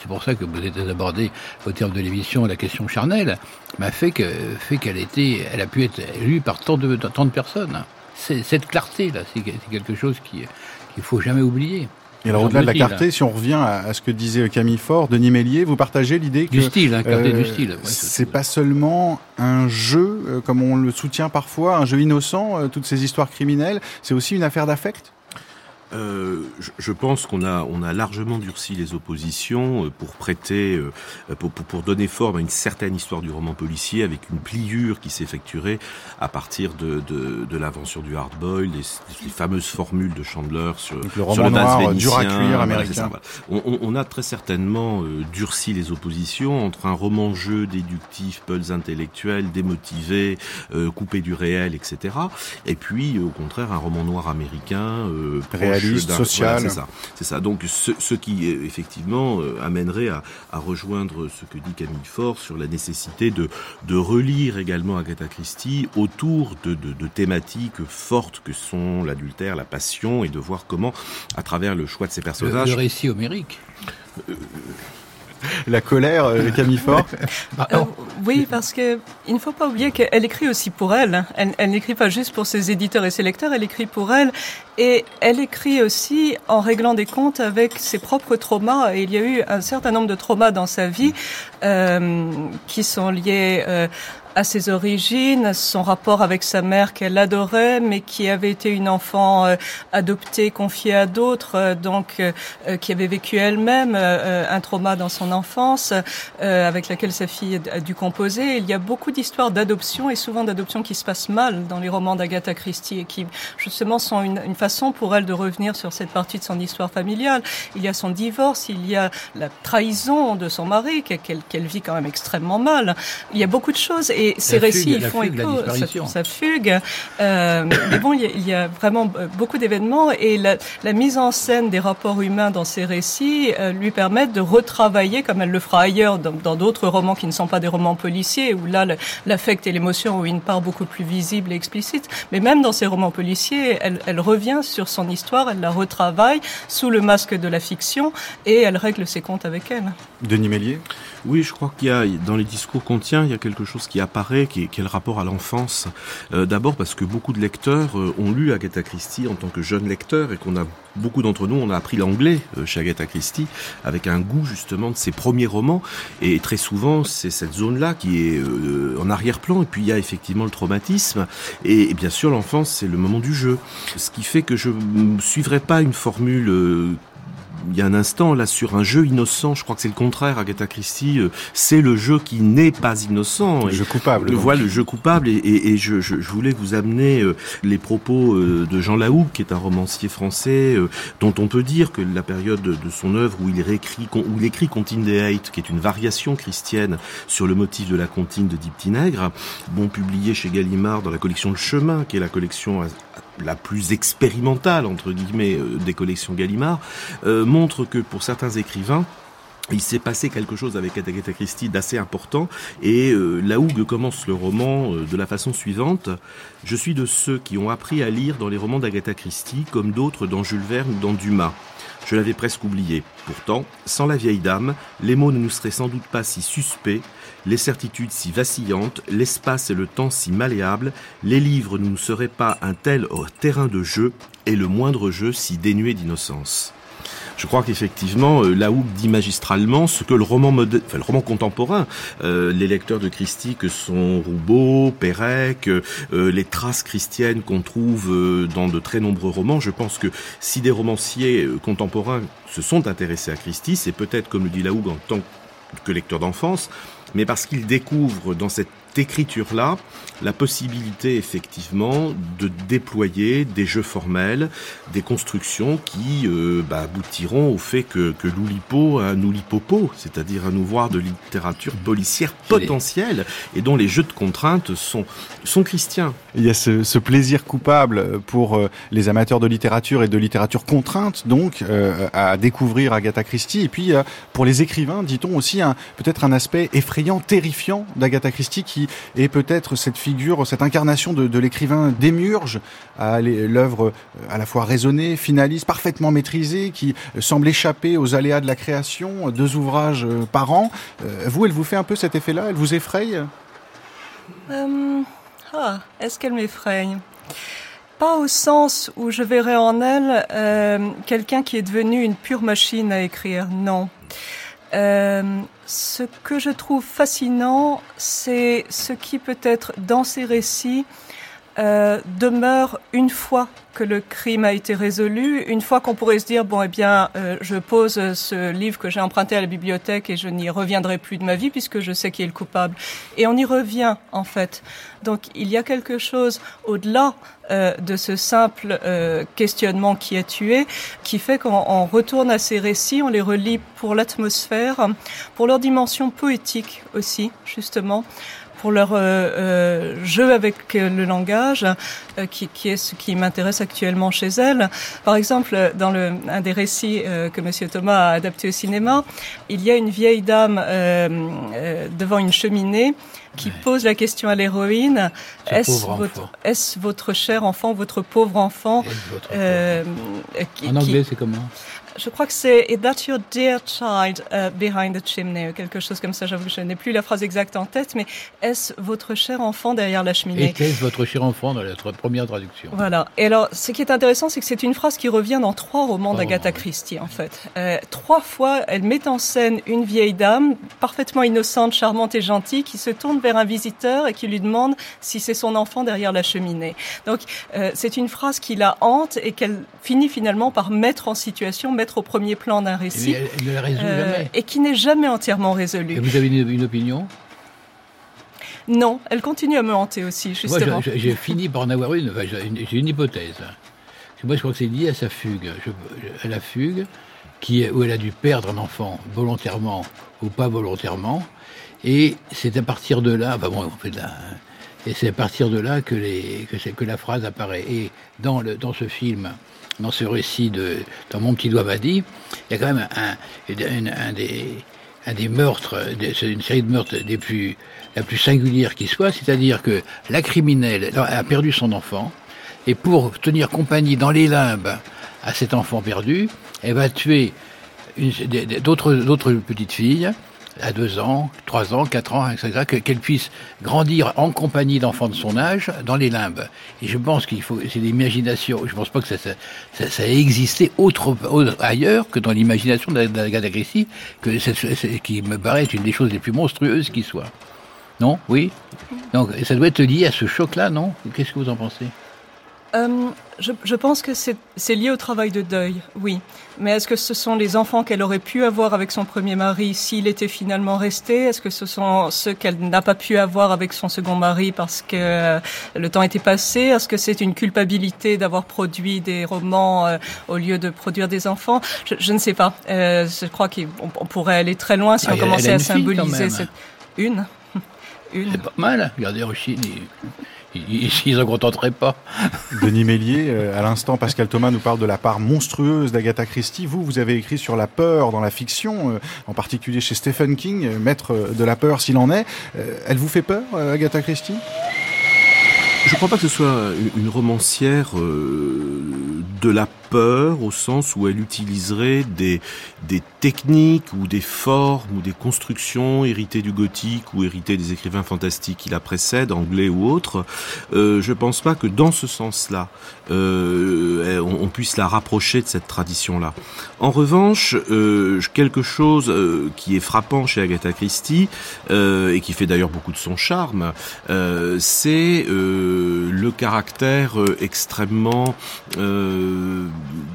C'est pour ça que vous êtes abordé au terme de l'émission la question charnelle, m'a fait que fait qu'elle était, elle a pu être lue par tant de tant de personnes. Cette clarté là, c'est quelque chose qui il faut jamais oublier. Et alors au-delà de la clarté, si on revient à, ce que disait Camille Faure, Denis Mélier, vous partagez l'idée que du style, hein, clarté euh, du style. c'est pas seulement un jeu, euh, comme on le soutient parfois, un jeu innocent, euh, toutes ces histoires criminelles, c'est aussi une affaire d'affect? Euh, je, pense qu'on a, on a largement durci les oppositions euh, pour prêter, euh, pour, pour, pour, donner forme à une certaine histoire du roman policier avec une pliure qui s'effectuerait à partir de, de, de l'invention du hardboil, les, les, fameuses formules de Chandler sur le roman sur noir, dur à cuire américain. on, on, on, a très certainement durci les oppositions entre un roman-jeu déductif, pulse intellectuel, démotivé, coupé du réel, etc. Et puis, au contraire, un roman noir américain, social. c'est ça. C'est ça. Donc ce, ce qui effectivement euh, amènerait à, à, rejoindre ce que dit Camille Faure sur la nécessité de, de relire également Agatha Christie autour de, de, de thématiques fortes que sont l'adultère, la passion, et de voir comment, à travers le choix de ces personnages, le, le récit homérique. Euh, la colère, euh, Camille Fort euh, Oui, parce que il ne faut pas oublier qu'elle écrit aussi pour elle. Elle, elle n'écrit pas juste pour ses éditeurs et ses lecteurs, elle écrit pour elle. Et elle écrit aussi en réglant des comptes avec ses propres traumas. Et il y a eu un certain nombre de traumas dans sa vie euh, qui sont liés euh, à ses origines, son rapport avec sa mère qu'elle adorait, mais qui avait été une enfant euh, adoptée, confiée à d'autres, euh, donc euh, qui avait vécu elle-même un trauma dans son enfance, avec laquelle sa fille a dû composer. Il y a beaucoup d'histoires d'adoption et souvent d'adoption qui se passent mal dans les romans d'Agatha Christie et qui justement sont une, une, façon pour elle de revenir sur cette partie de son histoire familiale. Il y a son divorce, il y a la trahison de son mari qu'elle qu vit quand même extrêmement mal. Il y a beaucoup de choses et et ces récits fugue, font écho, ça, ça, fugue. Euh, mais bon, il y, a, il y a vraiment beaucoup d'événements et la, la, mise en scène des rapports humains dans ces récits euh, lui permettent de retravailler, comme elle le fera ailleurs, dans d'autres romans qui ne sont pas des romans policiers, où là, l'affect et l'émotion ont une part beaucoup plus visible et explicite. Mais même dans ces romans policiers, elle, elle revient sur son histoire, elle la retravaille sous le masque de la fiction et elle règle ses comptes avec elle. Denis Mélier oui, je crois qu'il y a dans les discours qu'on tient, il y a quelque chose qui apparaît, qui est, le rapport à l'enfance. Euh, D'abord parce que beaucoup de lecteurs euh, ont lu Agatha Christie en tant que jeunes lecteurs et qu'on a beaucoup d'entre nous, on a appris l'anglais euh, chez Agatha Christie avec un goût justement de ses premiers romans. Et très souvent, c'est cette zone-là qui est en arrière-plan. Et puis il y a effectivement le traumatisme. Et, et bien sûr, l'enfance, c'est le moment du jeu. Ce qui fait que je ne suivrai pas une formule il y a un instant, là, sur un jeu innocent, je crois que c'est le contraire, Agatha Christie, euh, c'est le jeu qui n'est pas innocent. Le jeu coupable. Le voilà, le jeu coupable, et, et, et je, je, je, voulais vous amener euh, les propos euh, de Jean Lahoud, qui est un romancier français, dont on peut dire que la période de, son œuvre où il réécrit, où il écrit Contine des Hate, qui est une variation christienne sur le motif de la comptine de Diptinègre, bon publié chez Gallimard dans la collection Le Chemin, qui est la collection la plus expérimentale entre guillemets des collections Gallimard, euh, montre que pour certains écrivains, il s'est passé quelque chose avec Agatha Christie d'assez important et euh, la Hougue commence le roman euh, de la façon suivante. Je suis de ceux qui ont appris à lire dans les romans d'Agatha Christie comme d'autres dans Jules Verne ou dans Dumas. Je l'avais presque oublié. Pourtant, sans la vieille dame, les mots ne nous seraient sans doute pas si suspects, les certitudes si vacillantes, l'espace et le temps si malléables, les livres ne nous seraient pas un tel terrain de jeu et le moindre jeu si dénué d'innocence. Je crois qu'effectivement, euh, Hougue dit magistralement ce que le roman, enfin, le roman contemporain, euh, les lecteurs de Christie que sont Roubaud, Pérec, euh, les traces christiennes qu'on trouve dans de très nombreux romans, je pense que si des romanciers contemporains se sont intéressés à Christie, c'est peut-être, comme le dit Hougue, en tant que lecteur d'enfance, mais parce qu'ils découvrent dans cette écriture-là la possibilité effectivement de déployer des jeux formels, des constructions qui euh, bah, aboutiront au fait que, que l'Oulipo a un Oulipopo, c'est-à-dire un ouvroir de littérature policière potentielle et dont les jeux de contraintes sont, sont christiens. Il y a ce, ce plaisir coupable pour euh, les amateurs de littérature et de littérature contrainte, donc, euh, à découvrir Agatha Christie. Et puis, pour les écrivains, dit-on aussi peut-être un aspect effrayant, terrifiant d'Agatha Christie qui est peut-être cette figure, cette incarnation de, l'écrivain démurge à l'œuvre euh, à la fois raisonnée, finaliste, parfaitement maîtrisée, qui semble échapper aux aléas de la création, deux ouvrages euh, par an. Euh, vous, elle vous fait un peu cet effet-là? Elle vous effraie ah, Est-ce qu'elle m'effraie pas au sens où je verrais en elle quelqu'un qui est devenu une pure machine à écrire, non. Euh, ce que je trouve fascinant, c'est ce qui peut être dans ces récits euh, demeure une fois que le crime a été résolu, une fois qu'on pourrait se dire bon eh bien euh, je pose ce livre que j'ai emprunté à la bibliothèque et je n'y reviendrai plus de ma vie puisque je sais qui est le coupable. Et on y revient en fait. Donc il y a quelque chose au-delà euh, de ce simple euh, questionnement qui a tué, qui fait qu'on retourne à ces récits, on les relit pour l'atmosphère, pour leur dimension poétique aussi justement pour leur euh, euh, jeu avec le langage, euh, qui, qui, est ce qui m'intéresse actuellement chez elle. Par exemple, dans le, un des récits que Monsieur Thomas a adapté au cinéma, il y a une vieille dame devant une cheminée qui pose la question à l'héroïne. Est-ce votre, est votre, cher enfant, votre pauvre enfant votre En anglais, c'est comment? Je crois que c'est Is that your dear child uh, behind the chimney? ou quelque chose comme ça. J'avoue que je n'ai plus la phrase exacte en tête, mais est-ce votre cher enfant derrière la cheminée? Était-ce votre cher enfant dans la première traduction? Voilà. Et alors, ce qui est intéressant, c'est que c'est une phrase qui revient dans trois romans d'Agatha Christie, en fait. Euh, trois fois, elle met en scène une vieille dame parfaitement innocente, charmante et gentille qui se tourne vers un visiteur et qui lui demande si c'est son enfant derrière la cheminée. Donc, euh, c'est une phrase qui la hante et qu'elle finit finalement par mettre en situation, mettre au premier plan d'un récit. Euh, et qui n'est jamais entièrement résolu. Et vous avez une, opinion? Non, elle continue à me hanter aussi, justement. J'ai fini par en avoir une. j'ai une hypothèse. Moi, je crois que c'est lié à sa fugue, à la fugue, qui, où elle a dû perdre un enfant volontairement ou pas volontairement. Et c'est à partir de là, enfin bon, on fait de la, et c'est à partir de là que, la phrase apparaît. Et dans, ce film, dans ce récit de dans mon petit doigt m'a dit, il y a quand même un, des un des meurtres, c'est une série de meurtres des plus la plus singulière qui soit, c'est-à-dire que la criminelle a perdu son enfant et pour tenir compagnie dans les limbes à cet enfant perdu, elle va tuer d'autres petites filles à deux ans, trois ans, quatre ans, etc., qu'elle puisse grandir en compagnie d'enfants de son âge dans les limbes. Et je pense qu'il faut, c'est l'imagination. Je pense pas que ça, ça, ça, ça a existé ailleurs que dans l'imagination d'Agatha Christie, que qui me paraît être une des choses les plus monstrueuses qui soit. Non? Oui? Donc ça doit être lié à ce choc-là, non? Qu'est-ce que vous en pensez? Euh, je, pense que c'est lié au travail de deuil, oui. Mais est-ce que ce sont les enfants qu'elle aurait pu avoir avec son premier mari s'il était finalement resté? Est-ce que ce sont ceux qu'elle n'a pas pu avoir avec son second mari parce que le temps était passé? Est-ce que c'est une culpabilité d'avoir produit des romans euh, au lieu de produire des enfants? Je, je, ne sais pas. Euh, je crois qu'on pourrait aller très loin si ah, on commençait à symboliser cette... Une Une. C'est pas mal. Regardez Rochine, ils s'en contenteraient pas. Denis Mélier, à l'instant, Pascal Thomas nous parle de la part monstrueuse d'Agatha Christie. Vous, vous avez écrit sur la peur dans la fiction, en particulier chez Stephen King, maître de la peur s'il en est. Elle vous fait peur, Agatha Christie? Je ne crois pas que ce soit une romancière de la peur au sens où elle utiliserait des, techniques ou des formes ou des constructions héritées du gothique ou héritées des écrivains fantastiques qui la précèdent, anglais ou autres. Euh, je pense pas que dans ce sens-là, euh, on, puisse la rapprocher de cette tradition-là. En revanche, euh, quelque chose euh, qui est frappant chez Agatha Christie et qui fait d'ailleurs beaucoup de son charme, c'est le caractère extrêmement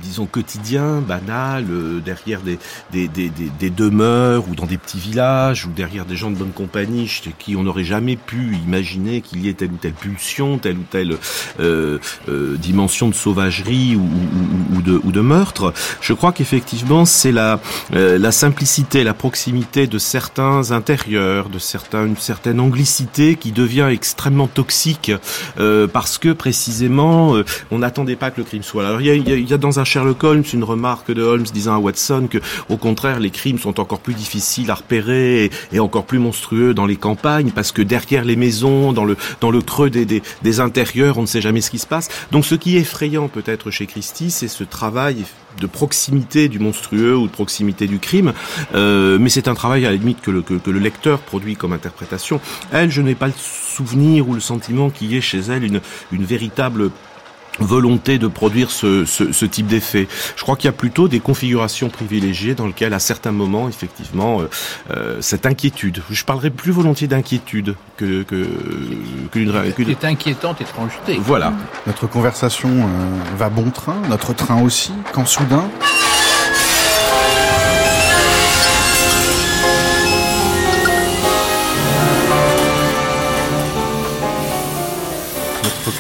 disons quotidien, banal, derrière des, des, demeures ou dans des petits villages ou derrière des gens de bonne compagnie chez qui on n'aurait jamais pu imaginer qu'il y ait telle ou telle pulsion, telle ou telle euh, dimension de sauvagerie ou, de, meurtre. Je crois qu'effectivement c'est la, la simplicité, la proximité de certains intérieurs, de certains, une certaine anglicité qui devient extrêmement toxique parce que précisément on n'attendait pas que le crime soit là. Alors il y a, dans un Sherlock Holmes une remarque de Holmes disant à Watson que, au contraire, les crimes sont encore plus difficiles à repérer et, encore plus monstrueux dans les campagnes parce que derrière les maisons, dans le creux des, des intérieurs, on ne sait jamais ce qui se passe. Donc, ce qui effrayant peut-être chez Christie, c'est ce travail de proximité du monstrueux ou de proximité du crime, euh, mais c'est un travail à la limite que le, que le lecteur produit comme interprétation. Elle, je n'ai pas le souvenir ou le sentiment qu'il y ait chez elle une, une véritable volonté de produire ce, ce, ce type d'effet. Je crois qu'il y a plutôt des configurations privilégiées dans lesquelles, à certains moments, effectivement, euh, euh cette inquiétude. Je parlerai plus volontiers d'inquiétude que que qu'une. C'est inquiétante étrangeté. Voilà. Notre conversation euh, va bon train, notre train aussi. Quand soudain.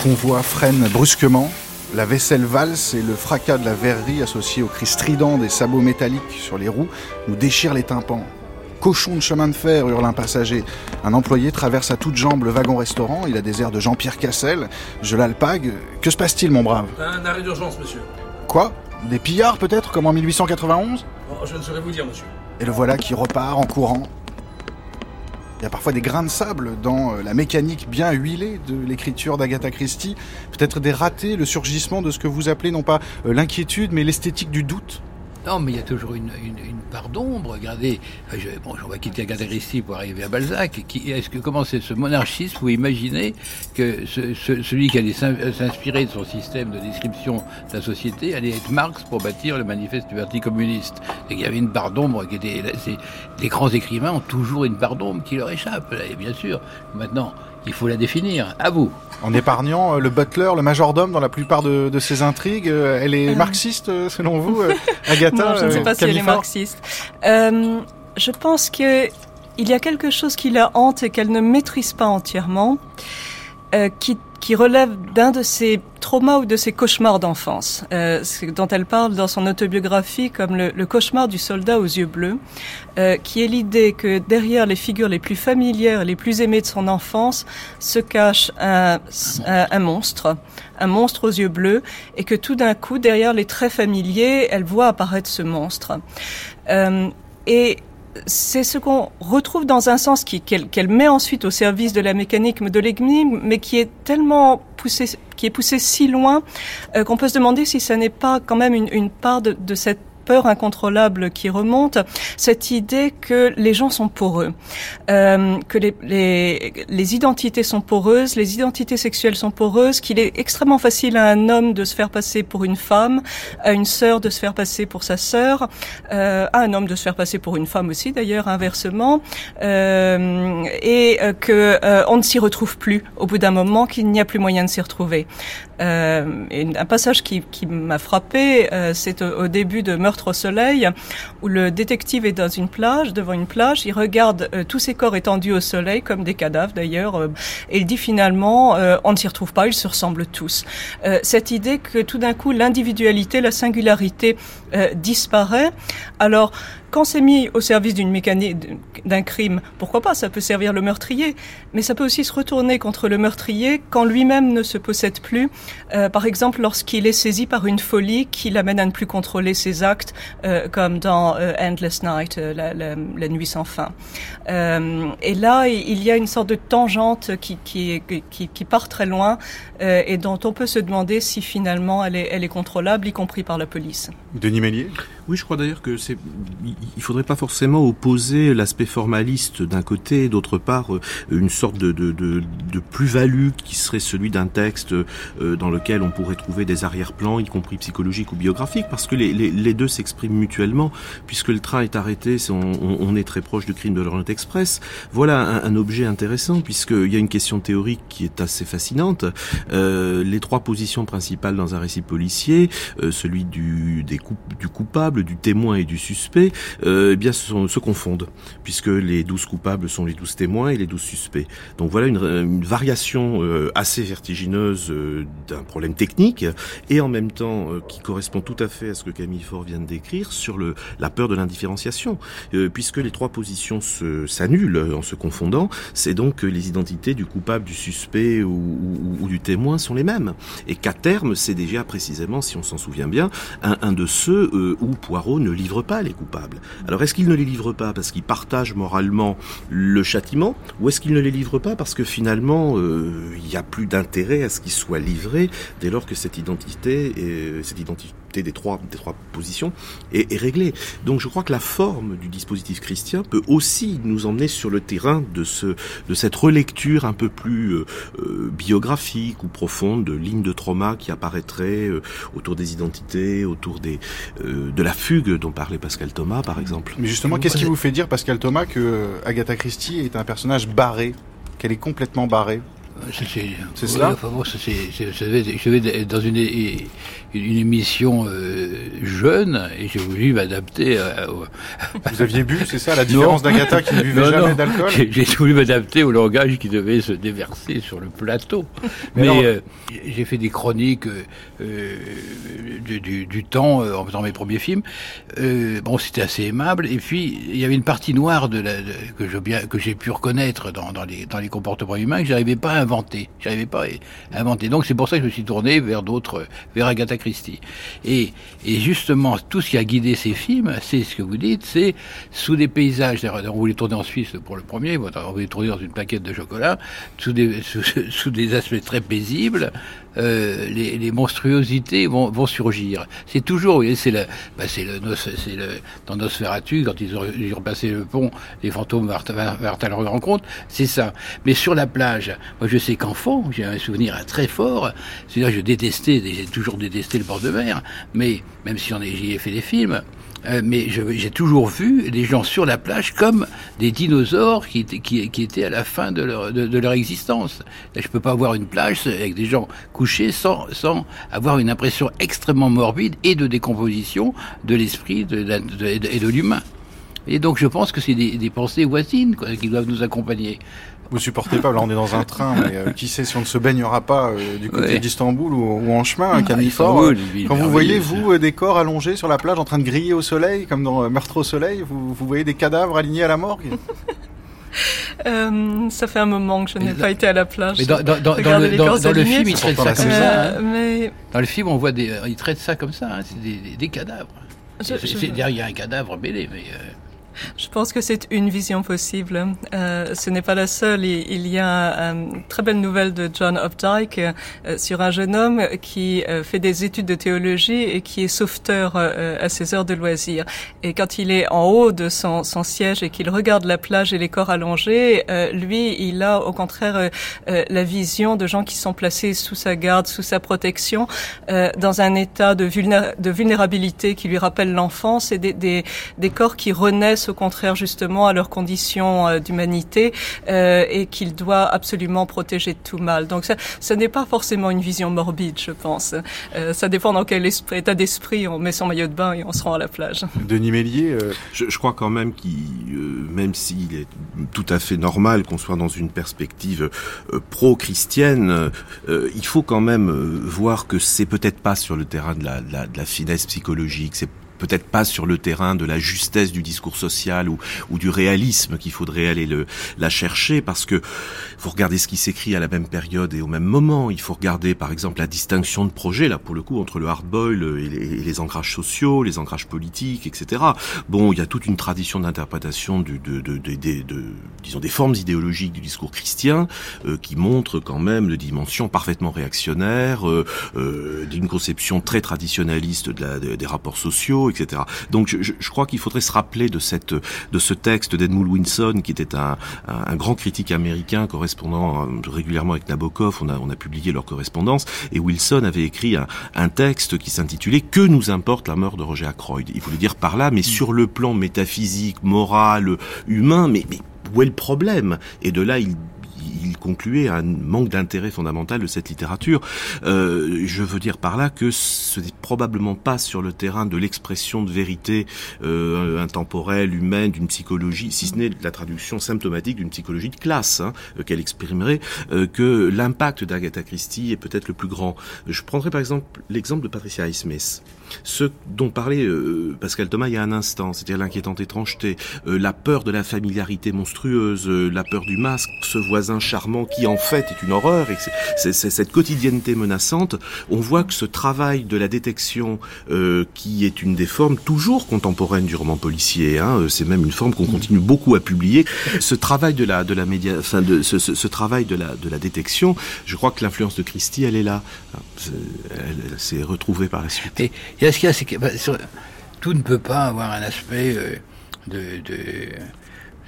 Convoi freine brusquement. La vaisselle valse et le fracas de la verrerie associé au cri strident des sabots métalliques sur les roues nous déchire les tympans. Cochon de chemin de fer, hurle un passager. Un employé traverse à toutes jambes le wagon-restaurant. Il a des airs de Jean-Pierre Cassel. Je l'alpague. Que se passe-t-il, mon brave Un arrêt d'urgence, monsieur. Quoi? Des pillards, peut-être, comme en 1891 Je ne saurais vous dire, monsieur. Et le voilà qui repart en courant, il y a parfois des grains de sable dans euh, la mécanique bien huilée de l'écriture d'Agatha Christie. Peut-être des ratés, le surgissement de ce que vous appelez non pas euh, l'inquiétude, mais l'esthétique du doute. Non, mais il y a toujours une, une, une part d'ombre. Regardez, euh, je, bon, on va quitter Agatha pour arriver à Balzac. Qui, est-ce que comment c'est ce monarchisme Vous imaginez que ce, ce, celui qui allait s'inspirer de son système de description de la société allait être Marx pour bâtir le manifeste du Parti communiste? Et qu'il y avait une part d'ombre qui était. les grands écrivains ont toujours une part d'ombre qui leur échappe. Et bien sûr, maintenant, il faut la définir. À vous. En épargnant euh, le butler, le majordome dans la plupart de, de ses intrigues, euh, elle est euh. marxiste selon vous, Agatha Non, je ne sais pas si elle est marxiste. Euh, je pense que il y a quelque chose qui la hante et qu'elle ne maîtrise pas entièrement, euh, qui qui relève d'un de ses traumas ou de ses cauchemars d'enfance, euh, dont elle parle dans son autobiographie comme le, le cauchemar du soldat aux yeux bleus, euh, qui est l'idée que derrière les figures les plus familières, les plus aimées de son enfance, se cache un, un, un monstre, un monstre aux yeux bleus, et que tout d'un coup, derrière les traits familiers, elle voit apparaître ce monstre. Euh, et c'est ce qu'on retrouve dans un sens qu'elle met ensuite au service de la mécanique de l'énigme, mais qui est tellement poussé, qui est poussé si loin euh, qu'on peut se demander si ça n'est pas quand même une, une part de, de cette incontrôlable qui remonte, cette idée que les gens sont poreux, euh, que les, identités sont poreuses, les identités sexuelles sont poreuses, qu'il est extrêmement facile à un homme de se faire passer pour une femme, à une sœur de se faire passer pour sa sœur, euh, à un homme de se faire passer pour une femme aussi d'ailleurs inversement, euh, et que on ne s'y retrouve plus au bout d'un moment, qu'il n'y a plus moyen de s'y retrouver. Euh, un passage qui, m'a frappé, euh, c'est au, début de Meurtre au soleil, où le détective est dans une plage, devant une plage, il regarde euh, tous ces corps étendus au soleil, comme des cadavres d'ailleurs, et il dit finalement, on ne s'y retrouve pas, ils se ressemblent tous. cette idée que tout d'un coup, l'individualité, la singularité disparaît. Alors, quand c'est mis au service d'une mécanique, d'un crime, pourquoi pas, ça peut servir le meurtrier, mais ça peut aussi se retourner contre le meurtrier quand lui-même ne se possède plus, euh, par exemple lorsqu'il est saisi par une folie qui l'amène à ne plus contrôler ses actes, euh, comme dans euh, Endless Night, euh, la, la, la, nuit sans fin. Euh, et là, il y a une sorte de tangente qui, qui, qui, qui part très loin et dont on peut se demander si finalement elle est, elle est contrôlable, y compris par la police. Denis Mélier oui, je crois d'ailleurs que c'est, il faudrait pas forcément opposer l'aspect formaliste d'un côté, d'autre part euh, une sorte de, de, de, de plus-value qui serait celui d'un texte euh, dans lequel on pourrait trouver des arrière-plans, y compris psychologiques ou biographiques, parce que les, les, les deux s'expriment mutuellement, puisque le train est arrêté, on, on, est très proche du crime de l'Orient Express. Voilà un, un objet intéressant, puisqu'il y a une question théorique qui est assez fascinante. Euh, les trois positions principales dans un récit policier, euh, celui du, des du coupable, du témoin et du suspect, eh bien se, se, confondent, puisque les douze coupables sont les douze témoins et les douze suspects. Donc voilà une, une variation euh, assez vertigineuse euh, d'un problème technique, et en même temps euh, qui correspond tout à fait à ce que Camille Faure vient de décrire sur le, la peur de l'indifférenciation, euh, puisque les trois positions s'annulent en se confondant, c'est donc que les identités du coupable, du suspect ou, ou, ou, du témoin sont les mêmes, et qu'à terme, c'est déjà précisément, si on s'en souvient bien, un, un de ceux euh, où Poirot ne livre pas les coupables. Alors est-ce qu'il ne les livre pas parce qu'il partage moralement le châtiment ou est-ce qu'il ne les livre pas parce que finalement euh, il n'y a plus d'intérêt à ce qu'ils soient livrés dès lors que cette identité, est, cette identité des trois, des trois positions est, est réglée. Donc je crois que la forme du dispositif chrétien peut aussi nous emmener sur le terrain de, ce, de cette relecture un peu plus euh, euh, biographique ou profonde de lignes de trauma qui apparaîtraient euh, autour des identités, autour des, euh, de la fugue dont parlait Pascal Thomas par exemple. Mais justement, qu'est-ce qui vous fait dire, Pascal Thomas, que Agatha Christie est un personnage barré, qu'elle est complètement barrée? C'est cela? enfin, bon, Je vais dans une, une émission euh, jeune et j'ai voulu m'adapter. Euh, Vous aviez bu, c'est ça, la différence d'Agatha qui ne buvait non, jamais d'alcool J'ai voulu m'adapter au langage qui devait se déverser sur le plateau. Mais, Mais euh, j'ai fait des chroniques euh, du, du, du, temps en faisant mes premiers films. bon, c'était assez aimable. Et puis, il y avait une partie noire de la, de, que j'ai pu reconnaître dans, dans, les, dans les comportements humains que j'arrivais pas à inventer. J'arrivais pas à inventer. Donc c'est pour ça que je me suis tourné vers d'autres, vers Agatha Christie. Et, justement, tout ce qui a guidé ces films, c'est ce que vous dites, c'est sous des paysages. On voulait tourner en Suisse pour le premier, on voulait tourner dans une plaquette de chocolat, sous des aspects très paisibles. Euh, les, les, monstruosités vont, vont surgir. C'est toujours, c'est le, bah c'est le, c'est le, dans Nosferatu, quand ils ont, ils ont passé le pont, les fantômes vinrent à leur rencontre, c'est ça. Mais sur la plage, moi je sais qu'enfant, j'ai un souvenir très fort, c'est-à-dire je détestais, j'ai toujours détesté le bord de mer, mais même si j'y ai fait des films, euh, mais j'ai toujours vu des gens sur la plage comme des dinosaures qui, qui, étaient à la fin de leur, de, leur existence. Là, je peux pas voir une plage avec des gens couchés sans, sans avoir une impression extrêmement morbide et de décomposition de l'esprit et de l'humain. Et donc je pense que c'est des, des, pensées voisines quoi, qui doivent nous accompagner. Vous supportez pas, là on est dans un train, mais euh, qui sait si on ne se baignera pas euh, du côté ouais. d'Istanbul ou, ou, en chemin, à Camille Fort. Quand vous voyez, vous, euh, des corps allongés sur la plage en train de griller au soleil, comme dans Meurtre au soleil, vous, vous voyez des cadavres alignés à la morgue? Euh, ça fait un moment que je n'ai pas été à la plage. Mais dans, dans, dans, dans le, dans, dans le film, il traite ça comme ça. Hein. Mais... Dans le film, on voit des, il traite ça comme ça. Hein. C'est des, des, des, cadavres. Je, je... Derrière un cadavre mêlé, mais. Euh... Je pense que c'est une vision possible. Euh, ce n'est pas la seule. Il, y a une très belle nouvelle de John Updike euh, sur un jeune homme qui euh, fait des études de théologie et qui est sauveteur euh, à ses heures de loisirs. Et quand il est en haut de son, siège et qu'il regarde la plage et les corps allongés, euh, lui, il a au contraire euh, la vision de gens qui sont placés sous sa garde, sous sa protection, dans un état de, vulnéra de vulnérabilité qui lui rappelle l'enfance et des corps qui renaissent au contraire justement à leurs conditions euh, d'humanité euh, et qu'il doit absolument protéger de tout mal. Donc ça, n'est pas forcément une vision morbide, je pense. Euh, ça dépend dans quel esprit, état d'esprit on met son maillot de bain et on se rend à la plage. Denis Mélier, je, crois quand même qu'il, même s'il est tout à fait normal qu'on soit dans une perspective pro-chrétienne, il faut quand même voir que c'est peut-être pas sur le terrain de la, de la, de la finesse psychologique, c'est peut-être pas sur le terrain de la justesse du discours social ou, ou du réalisme qu'il faudrait aller le, la chercher, parce que faut regarder ce qui s'écrit à la même période et au même moment. Il faut regarder, par exemple, la distinction de projet, là, pour le coup, entre le hard-boil et les, les, ancrages sociaux, les ancrages politiques, etc. Bon, il y a toute une tradition d'interprétation de, de, de, de, disons, des formes idéologiques du discours chrétien euh, qui montrent quand même de dimensions parfaitement réactionnaires, euh, euh, d'une conception très traditionnaliste de la, des rapports sociaux, etc. Donc, je, je crois qu'il faudrait se rappeler de cette, de ce texte d'Edmund Winson, qui était un, un, grand critique américain correspondant régulièrement avec Nabokov. On a, on a publié leur correspondance et Wilson avait écrit un, un texte qui s'intitulait Que nous importe la mort de Roger Ackroyd? Il voulait dire par là, mais sur le plan métaphysique, moral, humain, mais, mais où est le problème? Et de là, il il concluait un manque d'intérêt fondamental de cette littérature. Euh, je veux dire par là que ce n'est probablement pas sur le terrain de l'expression de vérité euh, intemporelle, humaine, d'une psychologie, si ce n'est la traduction symptomatique d'une psychologie de classe hein, euh, qu'elle exprimerait, euh, que l'impact d'Agatha Christie est peut-être le plus grand. Je prendrai par exemple l'exemple de Patricia Highsmith. Ce dont parlait euh, Pascal Thomas il y a un instant, c'est-à-dire l'inquiétante étrangeté, euh, la peur de la familiarité monstrueuse, la peur du masque, ce voisin charmant qui en fait est une horreur, et c'est cette quotidienneté menaçante, on voit que ce travail de la détection, euh, qui est une des formes toujours contemporaines du roman policier, hein, euh, c'est même une forme qu'on continue beaucoup à publier, ce travail de la de la média, enfin de ce, ce, ce, travail de la de la détection, je crois que l'influence de Christie, elle est là, elle, s'est retrouvée par la suite. Et ce qu'il y a, c'est que bah, sur, tout ne peut pas avoir un aspect euh, de, de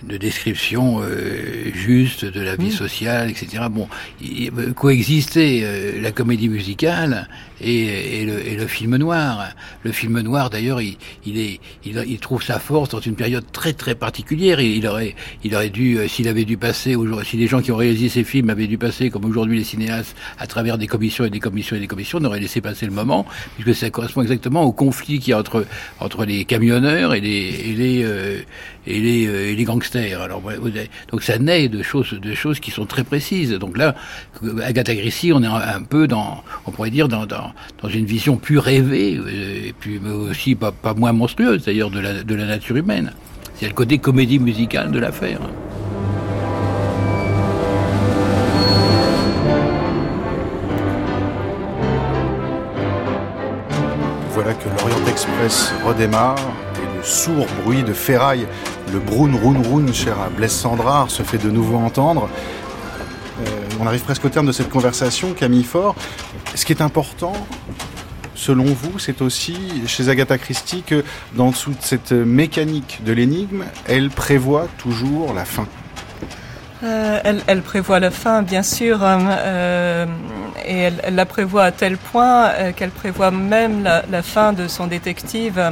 de description euh, juste de la vie mmh. sociale, etc. Bon, il, coexister euh, la comédie musicale et, et, le, et, le, film noir. Le film noir, d'ailleurs, il, il, est, il, il, trouve sa force dans une période très très particulière. Il, il aurait, il aurait dû, euh, s'il avait dû passer, si les gens qui ont réalisé ces films avaient dû passer, comme aujourd'hui les cinéastes, à travers des commissions et des commissions et des commissions, on aurait laissé passer le moment, puisque ça correspond exactement au conflit qu'il y a entre entre les camionneurs et les et les euh, et les, euh, et les gangsters. Donc ça naît de choses de choses qui sont très précises. Donc là, Agatha Christie, on est un, peu dans, on pourrait dire dans, une vision plus rêvée, euh, et puis mais aussi pas, pas moins monstrueuse d'ailleurs de la, de la nature humaine. C'est le côté comédie musicale de l'affaire. Voilà que l'Orient Express redémarre et le sourd bruit de ferraille, le broun roun roun cher à Blaise se fait de nouveau entendre. Euh, on arrive presque au terme de cette conversation, Camille Fort. Ce qui est important, selon vous, c'est aussi chez Agatha Christie que dans toute cette mécanique de l'énigme, elle prévoit toujours la fin. Euh, elle, elle, prévoit la fin, bien sûr, euh, et elle, elle, la prévoit à tel point euh, qu'elle prévoit même la, la, fin de son détective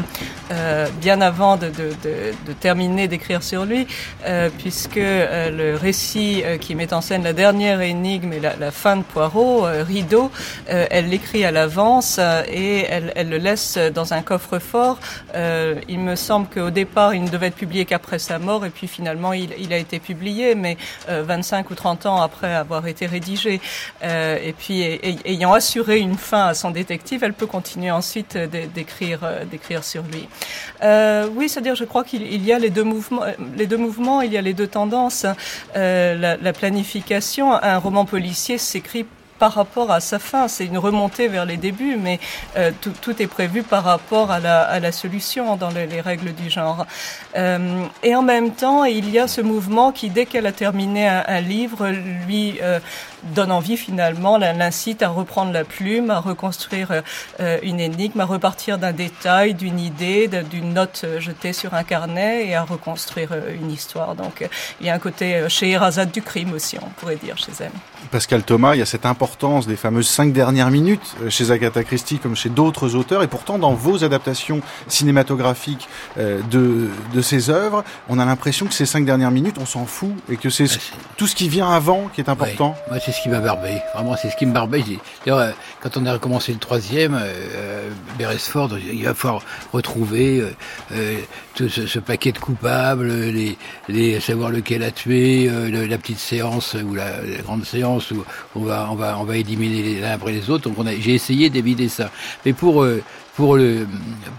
euh, bien avant de, de, de, de terminer d'écrire sur lui, euh, puisque le récit qui met en scène la dernière énigme et la, la fin de Poirot, Rideau, elle l'écrit à l'avance et elle, elle, le laisse dans un coffre-fort. il me semble qu'au départ, il ne devait être publié qu'après sa mort, et puis finalement, il, il a été publié, mais 25 ou 30 ans après avoir été rédigé. Euh, et puis, ayant assuré une fin à son détective, elle peut continuer ensuite d'écrire, d'écrire sur lui. Euh, oui, c'est-à-dire, je crois qu'il y a les deux mouvements, les deux mouvements, il y a les deux tendances. Euh, la, la planification, un roman policier s'écrit par rapport à sa fin. C'est une remontée vers les débuts, mais euh, tout, est prévu par rapport à la, solution dans les, les, règles du genre. Euh, et en même temps, il y a ce mouvement qui, dès qu'elle a terminé un, un livre, lui euh, donne envie finalement, l'incite à reprendre la plume, à reconstruire euh, une énigme, à repartir d'un détail, d'une idée, d'une note jetée sur un carnet et à reconstruire euh, une histoire. Donc il y a un côté euh, chez Erazade du crime aussi, on pourrait dire chez elle. Pascal Thomas, il y a cette importance des fameuses cinq dernières minutes chez Agatha Christie comme chez d'autres auteurs et pourtant dans vos adaptations cinématographiques de, de ces œuvres, on a l'impression que ces cinq dernières minutes, on s'en fout et que c'est tout ce qui vient avant qui est important. Ouais, c'est ce qui m'a barbé. Vraiment, c'est ce qui me barbait. D'ailleurs, quand on a recommencé le troisième, euh, Beresford, il va falloir retrouver euh, euh, tout ce, paquet de coupables, les, les savoir lequel a tué, euh, la petite séance ou la, grande séance où on va, on va, on va éliminer les uns après les autres. J'ai essayé d'éviter ça. Mais pour euh, pour le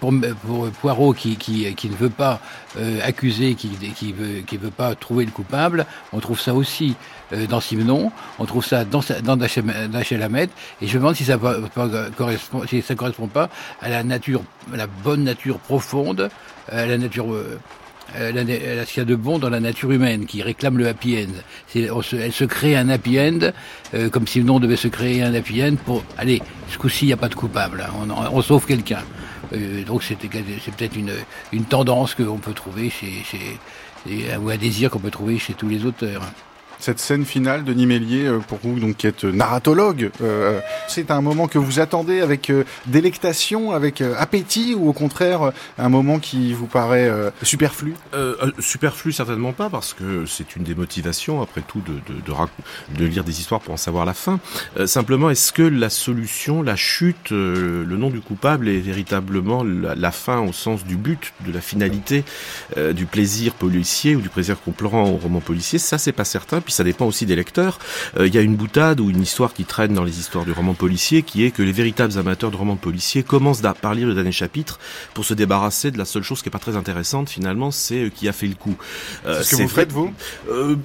pour, pour Poirot qui, qui, ne veut pas euh, accuser, qui qui veut qui veut pas trouver le coupable, on trouve ça aussi euh, dans Simenon, on trouve ça dans dans Dashiell Hamet, et je me demande si ça pas, correspond si ça correspond pas à la nature, à la bonne nature profonde, à la nature euh, elle a ce qu'il y a de bon dans la nature humaine, qui réclame le happy end. Elle se crée un happy end, euh, comme si on devait se créer un happy end pour, allez, ce coup-ci, il n'y a pas de coupable, hein. on, sauve quelqu'un. Euh, donc c'est peut-être une, une tendance qu'on peut trouver chez, chez, ou un désir qu'on peut trouver chez tous les auteurs cette scène finale de Nimélier, euh, pour vous donc qui êtes narratologue, euh, c'est un moment que vous attendez avec euh, délectation, avec appétit, ou au contraire un moment qui vous paraît superflu? Superflu certainement pas, parce que c'est une des motivations après tout de, de, de, lire des histoires pour en savoir la fin. simplement, est-ce que la solution, la chute, le nom du coupable est véritablement la, fin au sens du but, de la finalité, du plaisir policier ou du plaisir qu'on prend au roman policier? Ça, c'est pas certain ça dépend aussi des lecteurs. Euh, il y a une boutade ou une histoire qui traîne dans les histoires du roman policier, qui est que les véritables amateurs de romans policiers commencent par lire le dernier chapitre pour se débarrasser de la seule chose qui est pas très intéressante finalement, c'est euh, qui a fait le coup. Euh, c'est ce que vous faites vous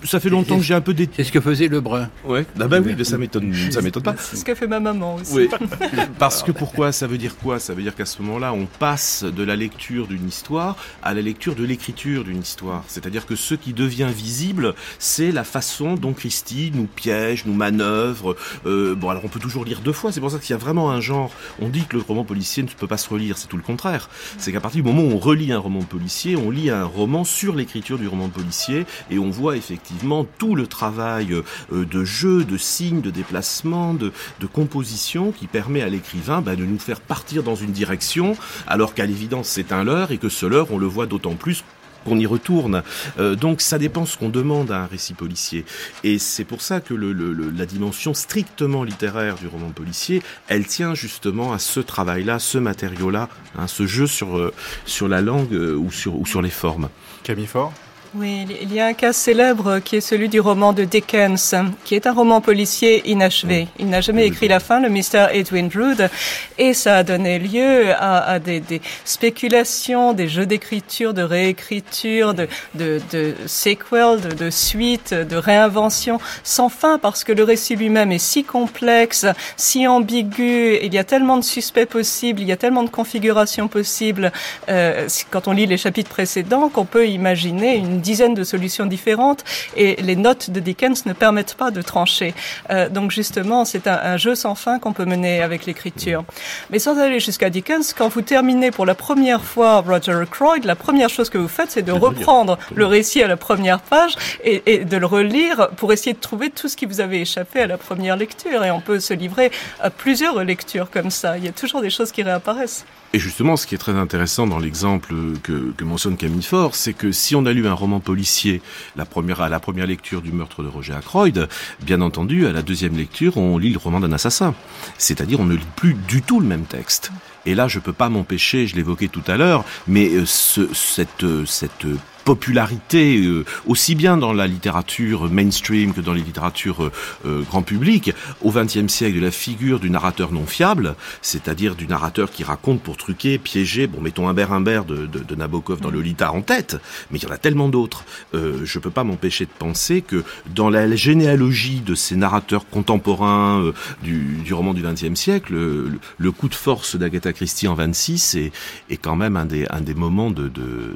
Ça fait longtemps que j'ai un peu des... C'est ce que faisait Lebrun. Ouais. Ah bah oui, ça m'étonne, ça m'étonne pas. C'est ce qu'a fait ma maman aussi. Oui. Parce que pourquoi Ça veut dire quoi? Ça veut dire qu'à ce moment-là, on passe de la lecture d'une histoire à la lecture de l'écriture d'une histoire. C'est-à-dire que ce qui devient visible, c'est la façon dont Christie nous piège, nous manœuvre. Euh, bon, alors on peut toujours lire deux fois. C'est pour ça qu'il y a vraiment un genre. On dit que le roman policier ne peut pas se relire. C'est tout le contraire. C'est qu'à partir du moment où on relit un roman policier, on lit un roman sur l'écriture du roman policier et on voit effectivement tout le travail euh, de jeu, de signes, de déplacement, de, de composition qui permet à l'écrivain bah, de nous faire partir dans une direction, alors qu'à l'évidence c'est un leurre et que ce leurre on le voit d'autant plus qu'on y retourne. Euh, donc ça dépend ce qu'on demande à un récit policier. Et c'est pour ça que la dimension strictement littéraire du roman policier, elle tient justement à ce travail-là, ce matériau-là, hein, ce jeu sur, euh, sur la langue euh, ou, sur, ou sur les formes. Camille Fort oui, il y a un cas célèbre qui est celui du roman de Dickens, qui est un roman policier inachevé. Il n'a jamais écrit la fin, le mystère Edwin Drood, et ça a donné lieu à, à des, des, spéculations, des jeux d'écriture, de réécriture, de, de, de sequel, de, de suite, de réinvention, sans fin, parce que le récit lui-même est si complexe, si ambigu, il y a tellement de suspects possibles, il y a tellement de configurations possibles, euh, quand on lit les chapitres précédents, qu'on peut imaginer une dizaine de solutions différentes et les notes de Dickens ne permettent pas de trancher. Euh, donc justement, c'est un, un, jeu sans fin qu'on peut mener avec l'écriture. Mais sans aller jusqu'à Dickens, quand vous terminez pour la première fois Roger Ackroyd, la première chose que vous faites, c'est de reprendre le récit à la première page et, et, de le relire pour essayer de trouver tout ce qui vous avait échappé à la première lecture. Et on peut se livrer à plusieurs lectures comme ça. Il y a toujours des choses qui réapparaissent. Et justement, ce qui est très intéressant dans l'exemple que, mentionne Camille Fort, c'est que si on a lu un roman policier la première, à la première lecture du meurtre de Roger Ackroyd, bien entendu, à la deuxième lecture, on lit le roman d'un assassin. C'est-à-dire, on ne lit plus du tout le même texte. Et là, je peux pas m'empêcher, je l'évoquais tout à l'heure, mais euh, ce, cette, euh, cette popularité euh, aussi bien dans la littérature mainstream que dans les littératures euh, euh, grand public au XXe siècle de la figure du narrateur non fiable, c'est-à-dire du narrateur qui raconte pour truquer, piéger. Bon, mettons Humbert Humbert de, de, de Nabokov dans Lolita en tête, mais il y en a tellement d'autres. Euh, je peux pas m'empêcher de penser que dans la généalogie de ces narrateurs contemporains euh, du, du, roman du XXe siècle, le, le, coup de force d'Agatha Christie en 26 est, est quand même un des, un des moments de, de,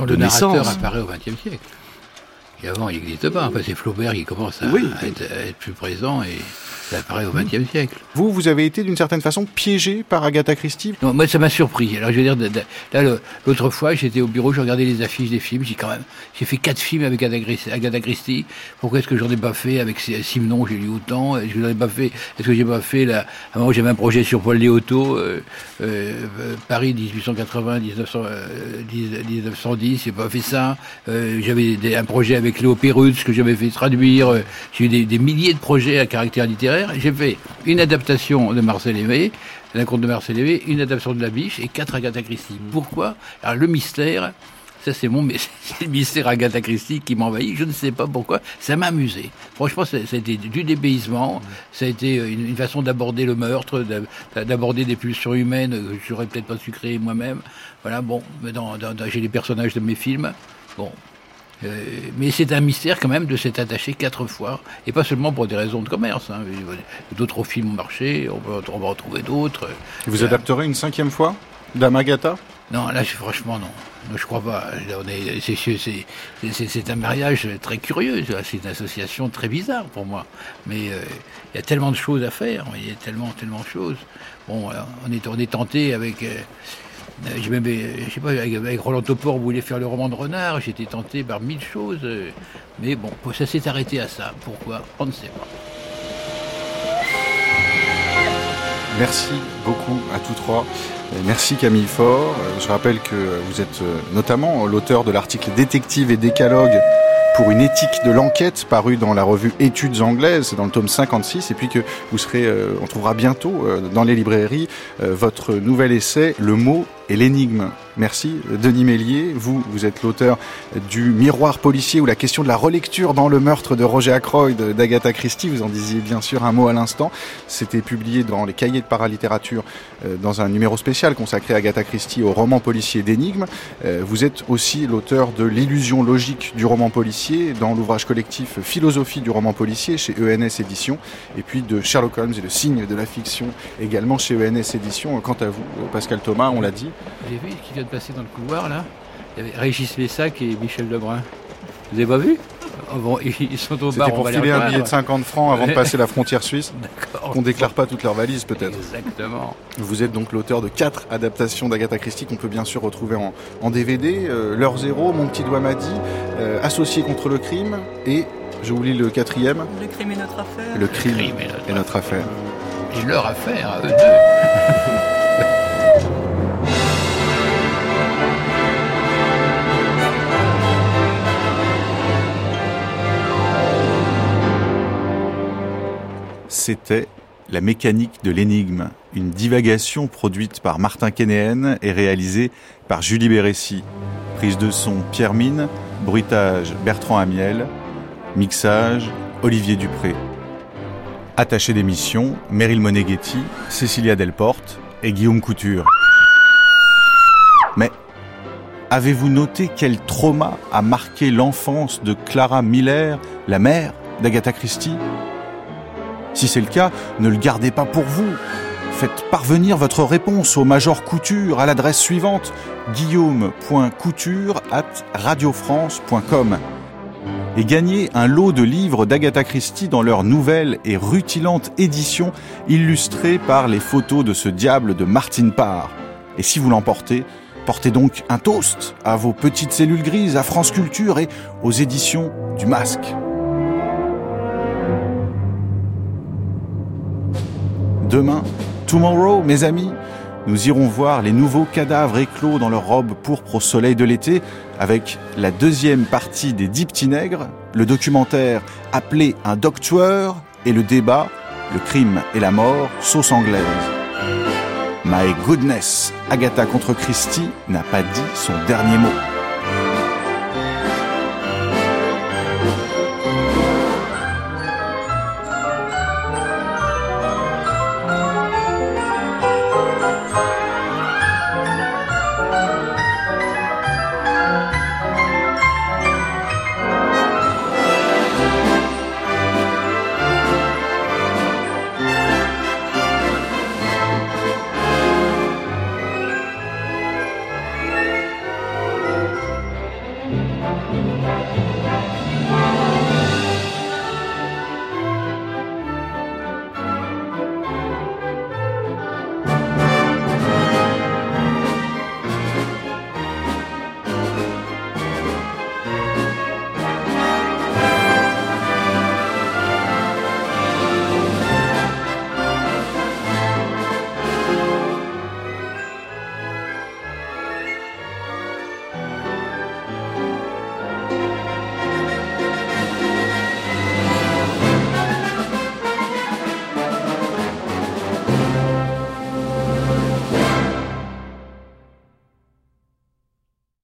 de, de naissance apparaît au XXe siècle. Et avant, il n'existe pas. Enfin, c'est Flaubert qui commence à, oui. à, être, à, être, plus présent et ça apparaît au XXe siècle. Vous, vous avez été d'une certaine façon piégé par Agatha Christie? Non, Moi, ça m'a surpris. Alors, je veux dire, là, l'autre fois, j'étais au bureau, je regardais les affiches des films. J'ai quand même, j'ai fait quatre films avec Agatha Christie. Pourquoi est-ce que j'en ai pas fait avec Simon J'ai lu autant. Est-ce que j'en ai pas fait Est-ce que j'ai pas fait là À un moment, j'avais un projet sur Paul Léoto, euh, euh, Paris 1880, 1900, euh, 1910. J'ai pas fait ça. Euh, j'avais un projet avec Léo Perrutz que j'avais fait traduire. J'ai eu des, des milliers de projets à caractère littéraire j'ai fait une adaptation de Marcel Aimé, la conte de Marcel Aimé, une adaptation de La Biche et quatre Agatha Christie. Pourquoi? Alors le mystère, Ça, c'est mon le mystère Agatha Christie qui m'envahit. Je ne sais pas pourquoi. Ça m'a amusé. Franchement, ça, a été du dépaysement. Ça a été une, façon d'aborder le meurtre, d'aborder des pulsions humaines que j'aurais peut-être pas su créer moi-même. Voilà, bon, dans, dans, j'ai les personnages de mes films. Bon, euh, mais c'est un mystère quand même de s'être attaché quatre fois, et pas seulement pour des raisons de commerce. Hein. D'autres films ont marché, on va, on va en trouver d'autres. Vous euh, adapterez une cinquième fois d'Amagata? Non, là franchement non. Je crois pas. C'est un mariage très curieux. C'est une association très bizarre pour moi. Mais euh, il y a tellement de choses à faire. Il y a tellement, tellement de choses. Bon, on est, on est tenté avec. Euh, j'ai même, euh, je sais pas, avec, Roland Topor, voulait faire le roman de Renard, j'étais tenté par mille choses, euh, mais bon, ça s'est arrêté à ça. Pourquoi On ne sait pas. Merci beaucoup à tous trois. Merci Camille Faure. Je rappelle que vous êtes notamment l'auteur de l'article Détective et décalogue pour une éthique de l'enquête paru dans la revue Études anglaises, dans le tome 56, et puis que vous serez, on trouvera bientôt dans les librairies votre nouvel essai Le mot et l'énigme. Merci Denis Mélier. Vous, vous êtes l'auteur du Miroir policier ou la question de la relecture dans le meurtre de Roger Ackroyd d'Agatha Christie. Vous en disiez bien sûr un mot à l'instant. C'était publié dans les cahiers de paralittérature euh, dans un numéro spécial consacré à Agatha Christie au roman policier d'énigmes. Euh, vous êtes aussi l'auteur de l'illusion logique du roman policier dans l'ouvrage collectif Philosophie du roman policier chez ENS Éditions et puis de Sherlock Holmes et le signe de la fiction également chez ENS Éditions. Quant à vous, Pascal Thomas, on l'a dit, j'ai vu qui vient de passer dans le couloir là? Il y avait Régis Messac et Michel Lebrun. Vous avez pas vu oh, Ils sont au bar. C'était pour filer un billet de 50 francs avant de passer la frontière suisse. Qu'on déclare pas toutes leurs valises peut-être. Exactement. Vous êtes donc l'auteur de quatre adaptations d'Agatha Christie qu'on peut bien sûr retrouver en, DVD. Euh, L'heure zéro, Mon petit doigt m'a dit, euh, Associé contre le crime et je vous lis le quatrième. Le crime est notre affaire. Le crime, est, notre, affaire. Et leur affaire, eux deux. c'était La mécanique de l'énigme, une divagation produite par Martin Kénéen et réalisée par Julie Bérécy. Prise de son Pierre Mine, bruitage Bertrand Amiel, mixage Olivier Dupré. Attaché d'émission Meryl Moneghetti, Cécilia Delporte et Guillaume Couture. Mais avez-vous noté quel trauma a marqué l'enfance de Clara Miller, la mère d'Agatha Christie? Si c'est le cas, ne le gardez pas pour vous. Faites parvenir votre réponse au Major Couture à l'adresse suivante guillaume.couture at radiofrance.com et gagnez un lot de livres d'Agatha Christie dans leur nouvelle et rutilante édition illustrée par les photos de ce diable de Martin Parr. Et si vous l'emportez, portez donc un toast à vos petites cellules grises, à France Culture et aux éditions du Masque. Demain, tomorrow, mes amis, nous irons voir les nouveaux cadavres éclos dans leur robe pourpre au soleil de l'été avec la deuxième partie des Dix petits le documentaire appelé Un docteur et le débat Le crime et la mort, sauce anglaise. My goodness, Agatha contre Christie n'a pas dit son dernier mot.